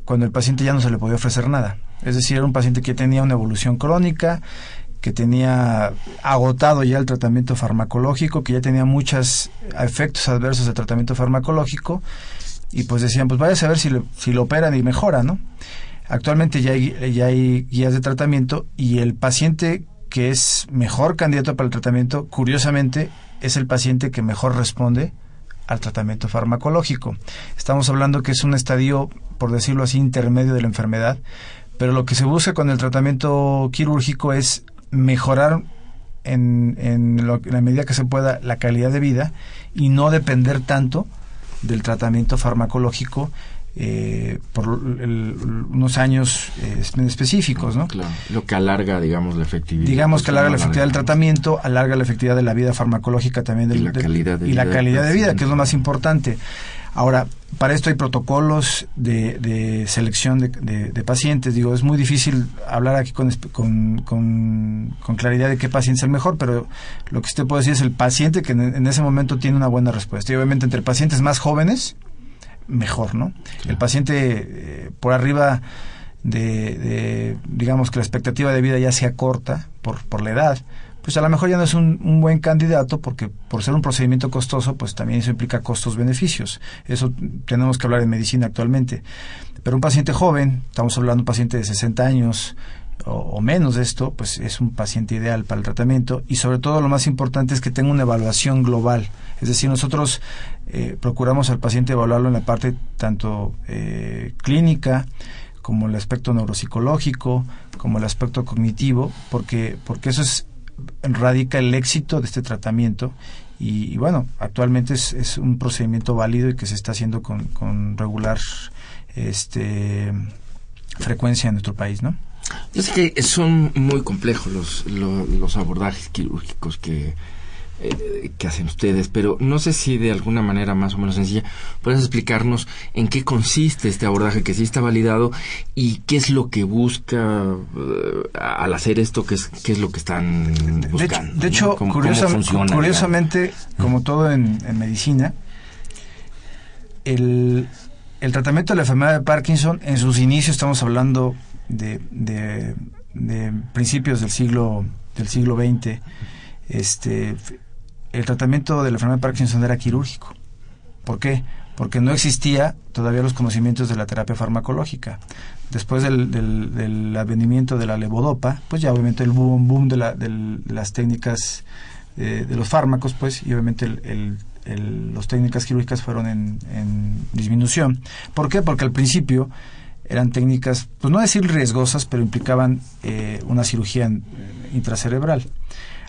cuando el paciente ya no se le podía ofrecer nada. Es decir, era un paciente que tenía una evolución crónica, que tenía agotado ya el tratamiento farmacológico, que ya tenía muchos efectos adversos del tratamiento farmacológico, y pues decían, pues vaya a saber si, le- si lo operan y mejora, ¿no? Actualmente ya hay, ya hay guías de tratamiento y el paciente que es mejor candidato para el tratamiento, curiosamente, es el paciente que mejor responde al tratamiento farmacológico. Estamos hablando que es un estadio, por decirlo así, intermedio de la enfermedad, pero lo que se busca con el tratamiento quirúrgico es mejorar en, en, lo- en la medida que se pueda la calidad de vida y no depender tanto del tratamiento farmacológico eh, por el- unos años eh, específicos, ¿no? Claro, lo que alarga, digamos, la efectividad. Digamos que alarga la Pues, efectividad del tratamiento, alarga la efectividad de la vida farmacológica también del, Y la calidad de y vida del calidad de vida, paciente. que es lo más importante. Ahora, para esto hay protocolos de, de selección de, de- de pacientes. Digo, es muy difícil hablar aquí con, con, con- con claridad de qué paciente es el mejor, pero lo que usted puede decir es el paciente que en, en ese momento tiene una buena respuesta. Y obviamente entre pacientes más jóvenes, mejor, ¿no? El paciente eh, por arriba de, de, digamos que la expectativa de vida ya sea corta por, por la edad, pues a lo mejor ya no es un, buen candidato porque por ser un procedimiento costoso, pues también eso implica costos-beneficios. Eso tenemos que hablar en medicina actualmente. Pero un paciente joven, estamos hablando de un paciente de 60 años o, o menos de esto, pues es un paciente ideal para el tratamiento y sobre todo lo más importante es que tenga una evaluación global. Es decir, nosotros eh, procuramos al paciente evaluarlo en la parte tanto eh, clínica, como el aspecto neuropsicológico, como el aspecto cognitivo, porque, porque eso es, radica el éxito de este tratamiento. Y, y bueno, actualmente es, es, un procedimiento válido y que se está haciendo con, con regular este, frecuencia en nuestro país, ¿no? Yo sé que son muy complejos los, los, los abordajes quirúrgicos que, eh, que hacen ustedes, pero no sé si de alguna manera más o menos sencilla puedes explicarnos en qué consiste este abordaje que sí está validado y qué es lo que busca uh, al hacer esto, qué es, qué es lo que están buscando. De hecho, de hecho ¿no? ¿Cómo, curiosa, cómo funciona, curiosamente, como todo en, en medicina, el, el, tratamiento de la enfermedad de Parkinson, en sus inicios estamos hablando de, de, de principios del siglo del siglo XX, este, el tratamiento de la enfermedad de Parkinson era quirúrgico. ¿Por qué? Porque no existía todavía los conocimientos de la terapia farmacológica. Después del, del, del advenimiento de la levodopa, pues ya obviamente el boom, boom de, la, de las técnicas eh, de los fármacos, pues, y obviamente el, las técnicas quirúrgicas fueron en, disminución. ¿Por qué? Porque al principio eran técnicas, pues no decir riesgosas, pero implicaban eh, una cirugía intracerebral.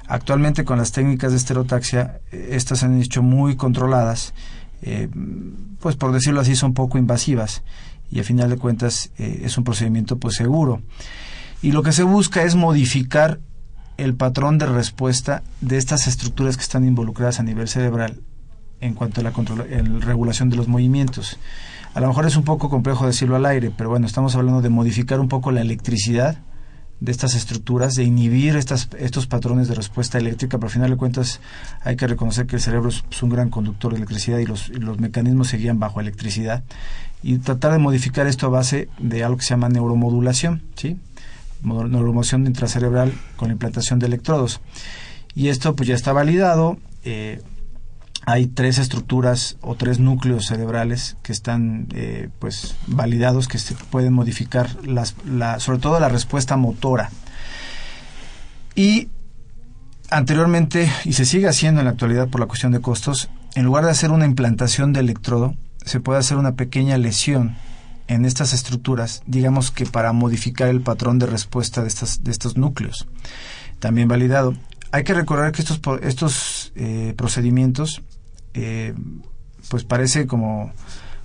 Actualmente con las técnicas de esterotaxia, eh, estas se han hecho muy controladas, eh, pues por decirlo así son poco invasivas y a final de cuentas eh, es un procedimiento pues seguro. Y lo que se busca es modificar el patrón de respuesta de estas estructuras que están involucradas a nivel cerebral en cuanto a la regulación de los movimientos. A lo mejor es un poco complejo decirlo al aire, pero bueno, estamos hablando de modificar un poco la electricidad de estas estructuras, de inhibir estas, estos patrones de respuesta eléctrica, pero al final de cuentas hay que reconocer que el cerebro es, un gran conductor de electricidad y los, los mecanismos se guían bajo electricidad y tratar de modificar esto a base de algo que se llama neuromodulación, ¿sí? neuromodulación intracerebral con la implantación de electrodos. Y esto pues ya está validado. Eh, hay tres estructuras o tres núcleos cerebrales que están eh, pues validados que se pueden modificar las, la, sobre todo la respuesta motora. Y anteriormente y se sigue haciendo en la actualidad por la cuestión de costos en lugar de hacer una implantación de electrodo se puede hacer una pequeña lesión en estas estructuras digamos que para modificar el patrón de respuesta de estas de estos núcleos. También validado. Hay que recordar que estos estos eh, procedimientos eh, pues parece como,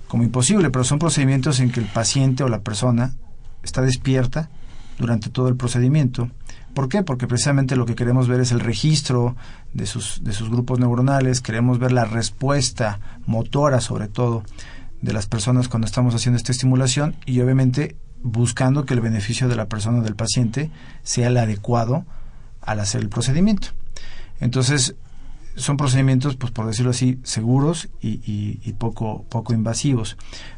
como imposible, pero son procedimientos en que el paciente o la persona está despierta durante todo el procedimiento. ¿Por qué? Porque precisamente lo que queremos ver es el registro de sus, de sus grupos neuronales, queremos ver la respuesta motora sobre todo de las personas cuando estamos haciendo esta estimulación y obviamente buscando que el beneficio de la persona o del paciente sea el adecuado al hacer el procedimiento. Entonces, son procedimientos, pues por decirlo así, seguros y, poco, poco invasivos,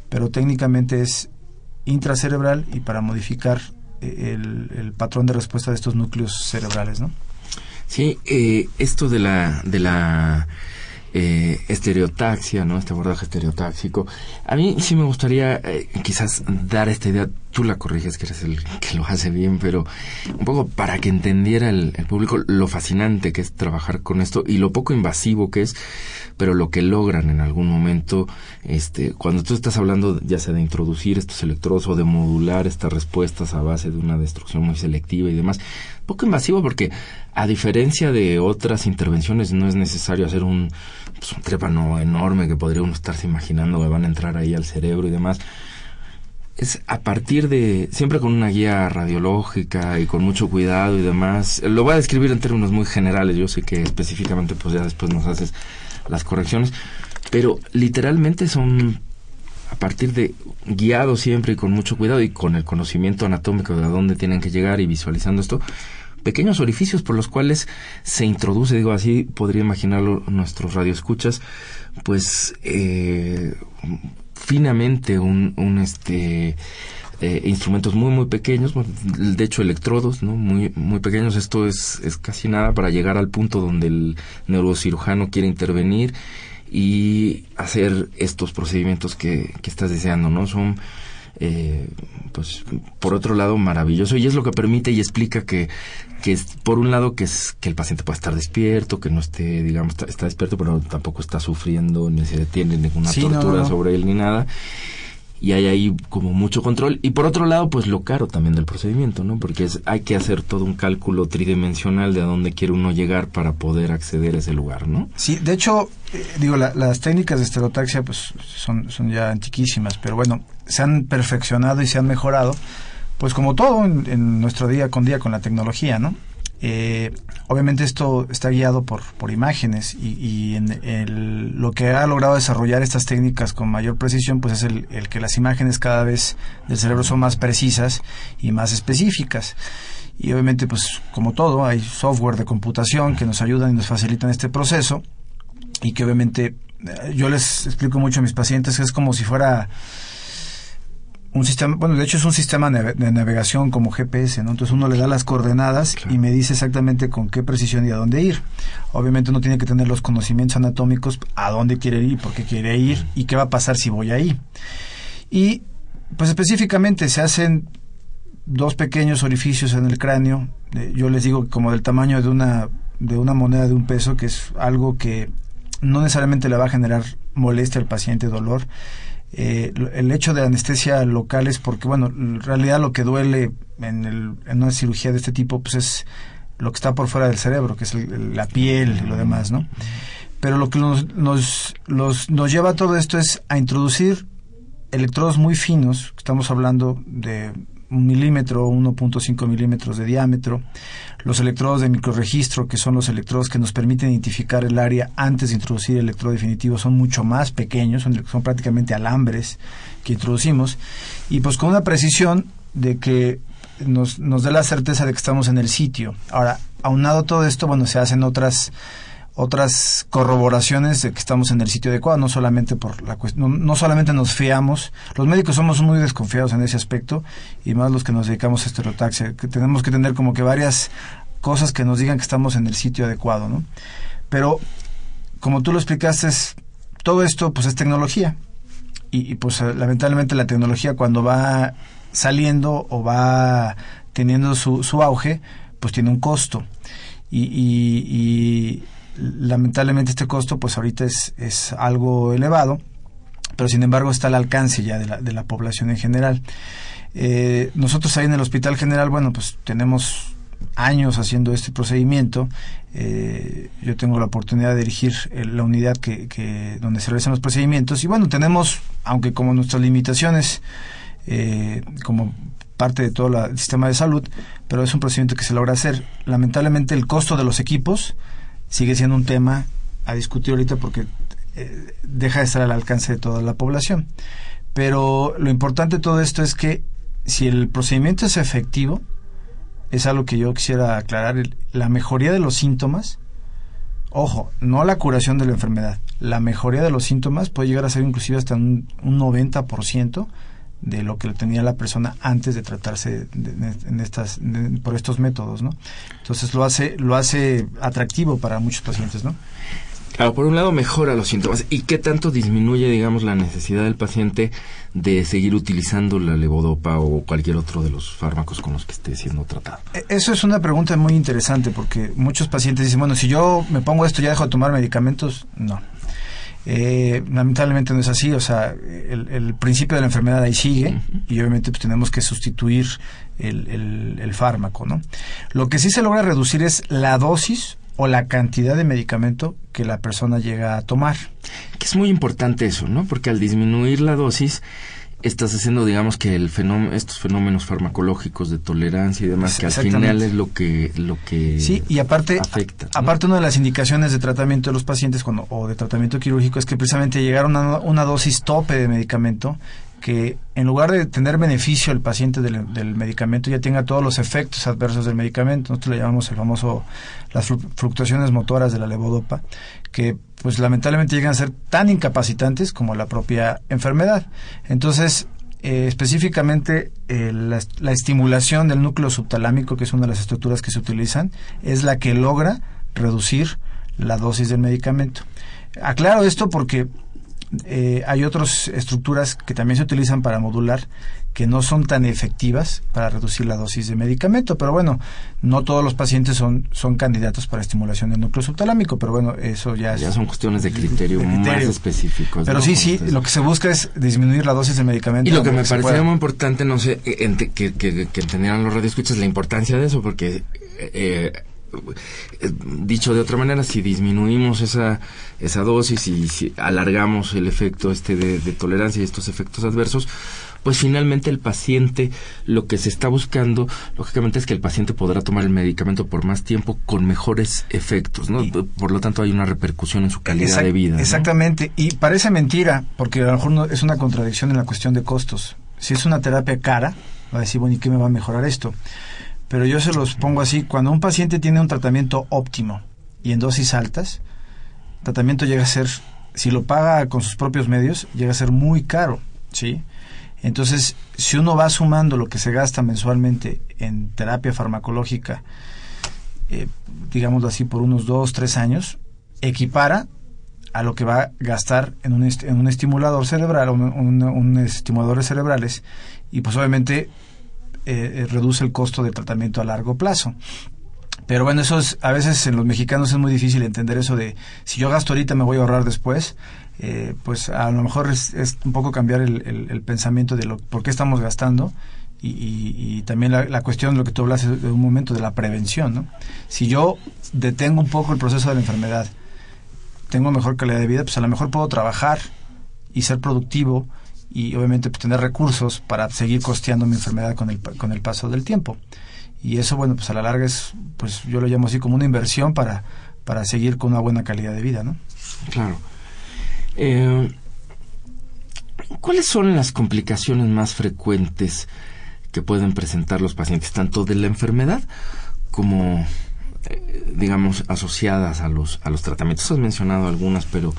pero técnicamente es intracerebral y para modificar eh, el, patrón de respuesta de estos núcleos cerebrales, ¿no? Sí, eh, esto de la, de la eh, estereotaxia, ¿no? Este abordaje estereotáxico. A mí sí me gustaría eh, quizás dar esta idea, tú la corriges que eres el que lo hace bien, pero un poco para que entendiera el, público lo fascinante que es trabajar con esto y lo poco invasivo que es, pero lo que logran en algún momento, este, cuando tú estás hablando ya sea de introducir estos electrodos o de modular estas respuestas a base de una destrucción muy selectiva y demás, poco invasivo porque a diferencia de otras intervenciones no es necesario hacer un, pues, un trépano enorme que podría uno estarse imaginando que van a entrar ahí al cerebro y demás. Es a partir de, siempre con una guía radiológica y con mucho cuidado y demás. Lo voy a describir en términos muy generales, yo sé que específicamente pues ya después nos haces las correcciones, pero literalmente son a partir de guiado siempre y con mucho cuidado y con el conocimiento anatómico de a dónde tienen que llegar y visualizando esto, pequeños orificios por los cuales se introduce, digo así, podría imaginarlo nuestros radioescuchas, pues eh, finamente un, este eh, instrumentos muy muy pequeños, de hecho electrodos, ¿no? Muy muy pequeños. Esto es, es casi nada para llegar al punto donde el neurocirujano quiere intervenir y hacer estos procedimientos que, que estás deseando, ¿no? Son eh, pues por otro lado maravilloso y es lo que permite y explica que que es por un lado que es que el paciente pueda estar despierto que no esté digamos está, despierto pero tampoco está sufriendo ni se detiene ninguna tortura sobre él ni nada. Y hay ahí como mucho control. Y por otro lado pues lo caro también del procedimiento no porque es, hay que hacer todo un cálculo tridimensional de a dónde quiere uno llegar para poder acceder a ese lugar no sí de hecho eh, digo las técnicas de estereotaxia pues son son ya antiquísimas pero bueno se han perfeccionado y se han mejorado pues como todo en, en nuestro día con día con la tecnología no eh, obviamente esto está guiado por, por imágenes y, en el, lo que ha logrado desarrollar estas técnicas con mayor precisión pues es el, el, que las imágenes cada vez del cerebro son más precisas y más específicas. Y obviamente pues como todo hay software de computación que nos ayudan y nos facilitan este proceso y que obviamente eh, yo les explico mucho a mis pacientes que es como si fuera un sistema, bueno, de hecho es un sistema de navegación como GPS, ¿no? Entonces uno le da las coordenadas y me dice exactamente con qué precisión y a dónde ir. Obviamente uno tiene que tener los conocimientos anatómicos a dónde quiere ir, por qué quiere ir y qué va a pasar si voy ahí. Y pues específicamente se hacen dos pequeños orificios en el cráneo, yo les digo como del tamaño de una de una moneda de un peso, que es algo que no necesariamente le va a generar molestia al paciente, dolor, eh, el hecho de anestesia local es porque, bueno, en realidad lo que duele en, el, en una cirugía de este tipo, pues es lo que está por fuera del cerebro, que es la piel y lo demás, ¿no? Pero lo que nos, nos, nos lleva a todo esto es a introducir electrodos muy finos, estamos hablando de un milímetro, 1.5 milímetros de diámetro. Los electrodos de microregistro, que son los electrodos que nos permiten identificar el área antes de introducir el electrodo definitivo, son mucho más pequeños, son, prácticamente alambres que introducimos. Y pues con una precisión de que nos, nos dé la certeza de que estamos en el sitio. Ahora, aunado todo esto, bueno, se hacen otras otras corroboraciones de que estamos en el sitio adecuado, no solamente por la cuestión, no, solamente nos fiamos, los médicos somos muy desconfiados en ese aspecto y más los que nos dedicamos a estereotaxia, que tenemos que tener como que varias cosas que nos digan que estamos en el sitio adecuado, ¿no? Pero como tú lo explicaste, todo esto pues es tecnología y, pues lamentablemente la tecnología cuando va saliendo o va teniendo su, su auge, pues tiene un costo. y, y lamentablemente este costo pues ahorita es, es algo elevado, pero sin embargo está al alcance ya de la, de la población en general. Eh, nosotros ahí en el Hospital General, bueno, pues tenemos años haciendo este procedimiento. Eh, yo tengo la oportunidad de dirigir la unidad que, que, donde se realizan los procedimientos y bueno, tenemos, aunque como nuestras limitaciones, eh, como parte de todo el sistema de salud, pero es un procedimiento que se logra hacer. Lamentablemente el costo de los equipos sigue siendo un tema a discutir ahorita porque eh, deja de estar al alcance de toda la población. Pero lo importante de todo esto es que si el procedimiento es efectivo, es algo que yo quisiera aclarar, la mejoría de los síntomas, ojo, no la curación de la enfermedad, la mejoría de los síntomas puede llegar a ser inclusive hasta un, un 90% de lo que tenía la persona antes de tratarse en estas por estos métodos, ¿no? Entonces lo hace lo hace atractivo para muchos pacientes, ¿no? Claro, por un lado mejora los síntomas. ¿Y qué tanto disminuye, digamos, la necesidad del paciente de seguir utilizando la levodopa o cualquier otro de los fármacos con los que esté siendo tratado? E, eso es una pregunta muy interesante porque muchos pacientes dicen, bueno, si yo me pongo esto, ¿ya dejo de tomar medicamentos? No. Eh, lamentablemente no es así, o sea, el, principio de la enfermedad ahí sigue y obviamente pues tenemos que sustituir el, el, fármaco, ¿no? Lo que sí se logra reducir es la dosis o la cantidad de medicamento que la persona llega a tomar. Que es muy importante eso, ¿no? Porque al disminuir la dosis, estás haciendo, digamos, que el fenómeno, estos fenómenos farmacológicos de tolerancia y demás, que al final es lo que, lo que sí, y aparte, afecta. Aparte, una de las indicaciones de tratamiento de los pacientes cuando, o de tratamiento quirúrgico es que precisamente llegar a una, una dosis tope de medicamento que en lugar de tener beneficio el paciente del, medicamento ya tenga todos los efectos adversos del medicamento. Nosotros le llamamos el famoso las fluctuaciones motoras de la levodopa, que pues lamentablemente llegan a ser tan incapacitantes como la propia enfermedad. Entonces, eh, específicamente eh, la, la, estimulación del núcleo subtalámico, que es una de las estructuras que se utilizan, es la que logra reducir la dosis del medicamento. Aclaro esto porque eh, hay otras estructuras que también se utilizan para modular que no son tan efectivas para reducir la dosis de medicamento, pero bueno, no todos los pacientes son, son candidatos para estimulación del núcleo subtalámico, pero bueno, eso ya, ya son cuestiones de criterio, más específicos. Pero sí, sí, lo que se busca es disminuir la dosis de medicamento. Y lo que me parecía muy importante, no sé, que, que, que, que entendieran los radioescuchas la importancia de eso, porque eh, eh, dicho de otra manera, si disminuimos esa, esa dosis y si alargamos el efecto este de, tolerancia y estos efectos adversos, pues finalmente el paciente lo que se está buscando, lógicamente, es que el paciente podrá tomar el medicamento por más tiempo con mejores efectos, ¿no? por lo tanto, hay una repercusión en su calidad de vida. Exactamente, y parece mentira, porque a lo mejor no, es una contradicción en la cuestión de costos. Si es una terapia cara, va a decir, bueno, ¿y qué me va a mejorar esto? Pero yo se los pongo así, cuando un paciente tiene un tratamiento óptimo y en dosis altas, el tratamiento llega a ser, si lo paga con sus propios medios, llega a ser muy caro, ¿sí? Entonces, si uno va sumando lo que se gasta mensualmente en terapia farmacológica, eh, digámoslo así, por unos dos, tres años, equipara a lo que va a gastar en un, en un estimulador cerebral, un, un, un estimuladores cerebrales, y pues obviamente eh, eh, reduce el costo de tratamiento a largo plazo. Pero bueno, eso es, a veces en los mexicanos es muy difícil entender eso de si yo gasto ahorita me voy a ahorrar después. Eh, pues a lo mejor es, un poco cambiar el, pensamiento de lo, por qué estamos gastando y, también la, cuestión de lo que tú hablas de un momento de la prevención. Si yo detengo un poco el proceso de la enfermedad, tengo mejor calidad de vida, pues a lo mejor puedo trabajar y ser productivo y obviamente pues, tener recursos para seguir costeando mi enfermedad con el, con el paso del tiempo. Y eso, bueno, pues a la larga es, pues yo lo llamo así como una inversión para, para seguir con una buena calidad de vida, ¿no? Claro. Eh, ¿Cuáles son las complicaciones más frecuentes que pueden presentar los pacientes, tanto de la enfermedad como, digamos, asociadas a los, a los tratamientos? Has mencionado algunas, pero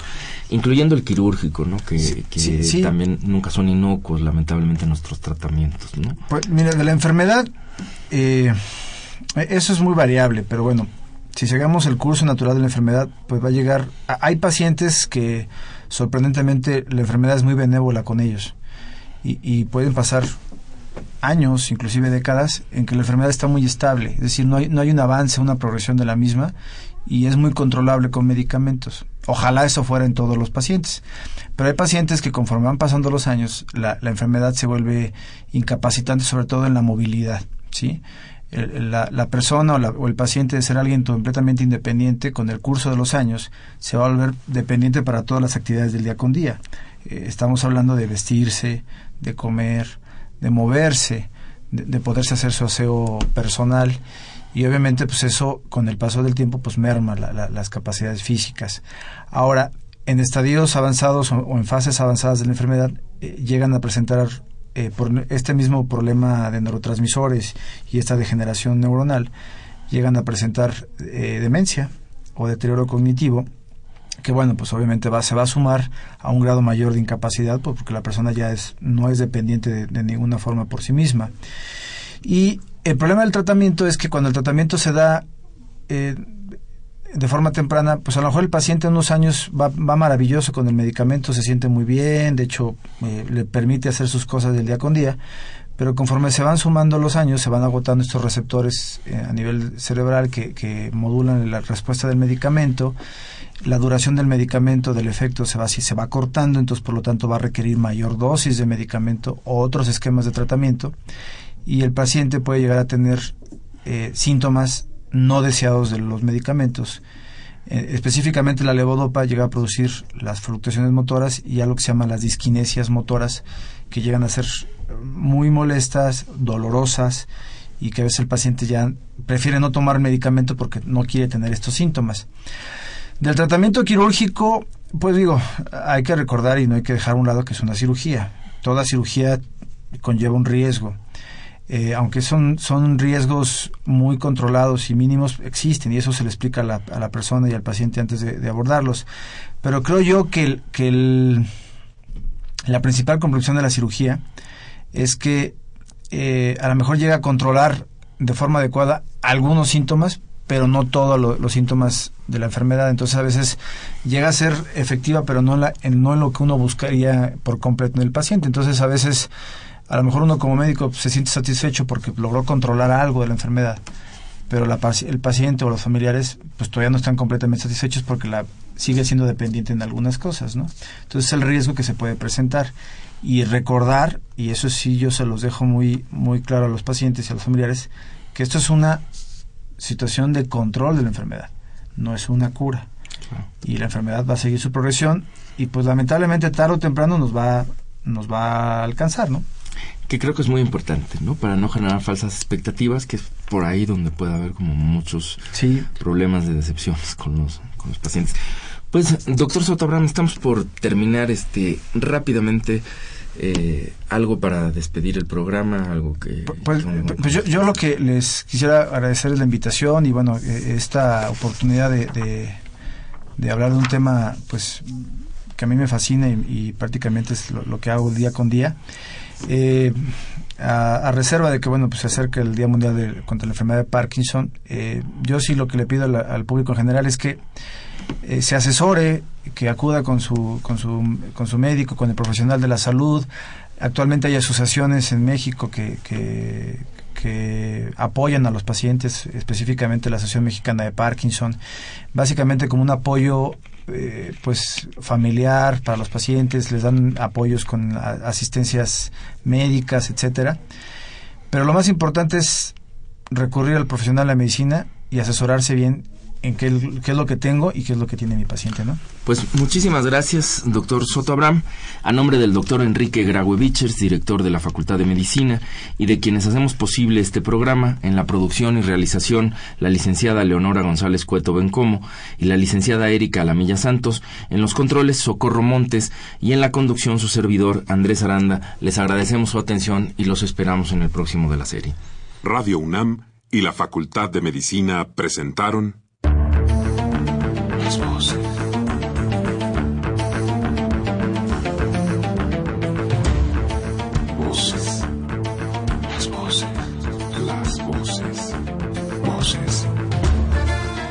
incluyendo el quirúrgico, ¿no? Que, Sí, que sí, sí. también nunca son inocuos, lamentablemente, nuestros tratamientos, ¿no? Pues mira, de la enfermedad, eh, eso es muy variable, pero bueno, si seguimos el curso natural de la enfermedad, pues va a llegar... a- hay pacientes que sorprendentemente la enfermedad es muy benévola con ellos y, y pueden pasar años, inclusive décadas, en que la enfermedad está muy estable, es decir, no hay, no hay un avance, una progresión de la misma y es muy controlable con medicamentos. Ojalá eso fuera en todos los pacientes. Pero hay pacientes que conforme van pasando los años, la, enfermedad se vuelve incapacitante, sobre todo en la movilidad, ¿sí? La persona o, la- o el paciente de ser alguien completamente independiente, con el curso de los años, se va a volver dependiente para todas las actividades del día con día. Eh, estamos hablando de vestirse, de comer, de moverse, de, de poderse hacer su aseo personal y obviamente pues eso con el paso del tiempo pues merma la- la- las capacidades físicas. Ahora, en estadios avanzados o, o en fases avanzadas de la enfermedad eh, llegan a presentar eh, por este mismo problema de neurotransmisores y esta degeneración neuronal, llegan a presentar eh, demencia o deterioro cognitivo que bueno, pues obviamente va, se va a sumar a un grado mayor de incapacidad pues, porque la persona ya es, no es dependiente de, ninguna forma por sí misma. Y el problema del tratamiento es que cuando el tratamiento se da eh, de forma temprana, pues a lo mejor el paciente en unos años va, va maravilloso con el medicamento, se siente muy bien, de hecho eh, le permite hacer sus cosas del día con día, pero conforme se van sumando los años, se van agotando estos receptores eh, a nivel cerebral que, que modulan la respuesta del medicamento, la duración del medicamento, del efecto se va, si se va cortando, entonces por lo tanto va a requerir mayor dosis de medicamento o otros esquemas de tratamiento y el paciente puede llegar a tener eh, síntomas no deseados de los medicamentos. Eh, específicamente la levodopa llega a producir las fluctuaciones motoras y algo que se llama las disquinesias motoras que llegan a ser muy molestas, dolorosas y que a veces el paciente ya prefiere no tomar medicamento porque no quiere tener estos síntomas. Del tratamiento quirúrgico, pues digo, hay que recordar y no hay que dejar a un lado que es una cirugía. Toda cirugía conlleva un riesgo. Eh, aunque son, son riesgos muy controlados y mínimos, existen y eso se le explica a la, a la persona y al paciente antes de, abordarlos. Pero creo yo que, el, que la principal conclusión de la cirugía es que eh, a lo mejor llega a controlar de forma adecuada algunos síntomas, pero no todos lo, los síntomas de la enfermedad. Entonces a veces llega a ser efectiva, pero no en, la, en lo que uno buscaría por completo en el paciente. Entonces a veces, a lo mejor uno como médico se siente satisfecho porque logró controlar algo de la enfermedad, pero la, el paciente o los familiares pues todavía no están completamente satisfechos porque la sigue siendo dependiente en algunas cosas, ¿no? Entonces el riesgo que se puede presentar y recordar, y eso sí yo se los dejo muy, muy claro a los pacientes y a los familiares, que esto es una situación de control de la enfermedad, no es una cura. Y la enfermedad va a seguir su progresión y pues lamentablemente tarde o temprano nos va, nos va a alcanzar, ¿no? Que creo que es muy importante, ¿no? Para no generar falsas expectativas, que es por ahí donde puede haber como muchos sí. problemas de decepciones con los, con los pacientes. Pues, doctor Soto Abraham, estamos por terminar este rápidamente. Eh, algo para despedir el programa, algo que... Pues, pues yo, yo, lo que les quisiera agradecer es la invitación y bueno, esta oportunidad de, de, de, hablar de un tema pues que a mí me fascina y, y prácticamente es lo, lo, que hago día con día. Eh, a, reserva de que bueno pues se acerque el Día Mundial de, contra la Enfermedad de Parkinson, eh, yo sí lo que le pido al, público en general es que eh, se asesore, que acuda con su, con, su, con su médico, con el profesional de la salud. Actualmente hay asociaciones en México que, que apoyan a los pacientes, específicamente la Asociación Mexicana de Parkinson, básicamente como un apoyo eh, pues familiar para los pacientes, les dan apoyos con asistencias médicas, etcétera. Pero lo más importante es recurrir al profesional de la medicina y asesorarse bien en qué, qué, es lo que tengo y qué es lo que tiene mi paciente, ¿no? Pues muchísimas gracias, doctor Soto Abraham. A nombre del doctor Enrique Graue-Vichers, director de la Facultad de Medicina, y de quienes hacemos posible este programa, en la producción y realización, la licenciada Leonora González Cueto Bencomo y la licenciada Erika Alamilla Santos, en los controles Socorro Montes y en la conducción su servidor Andrés Aranda, les agradecemos su atención y los esperamos en el próximo de la serie. Radio UNAM y la Facultad de Medicina presentaron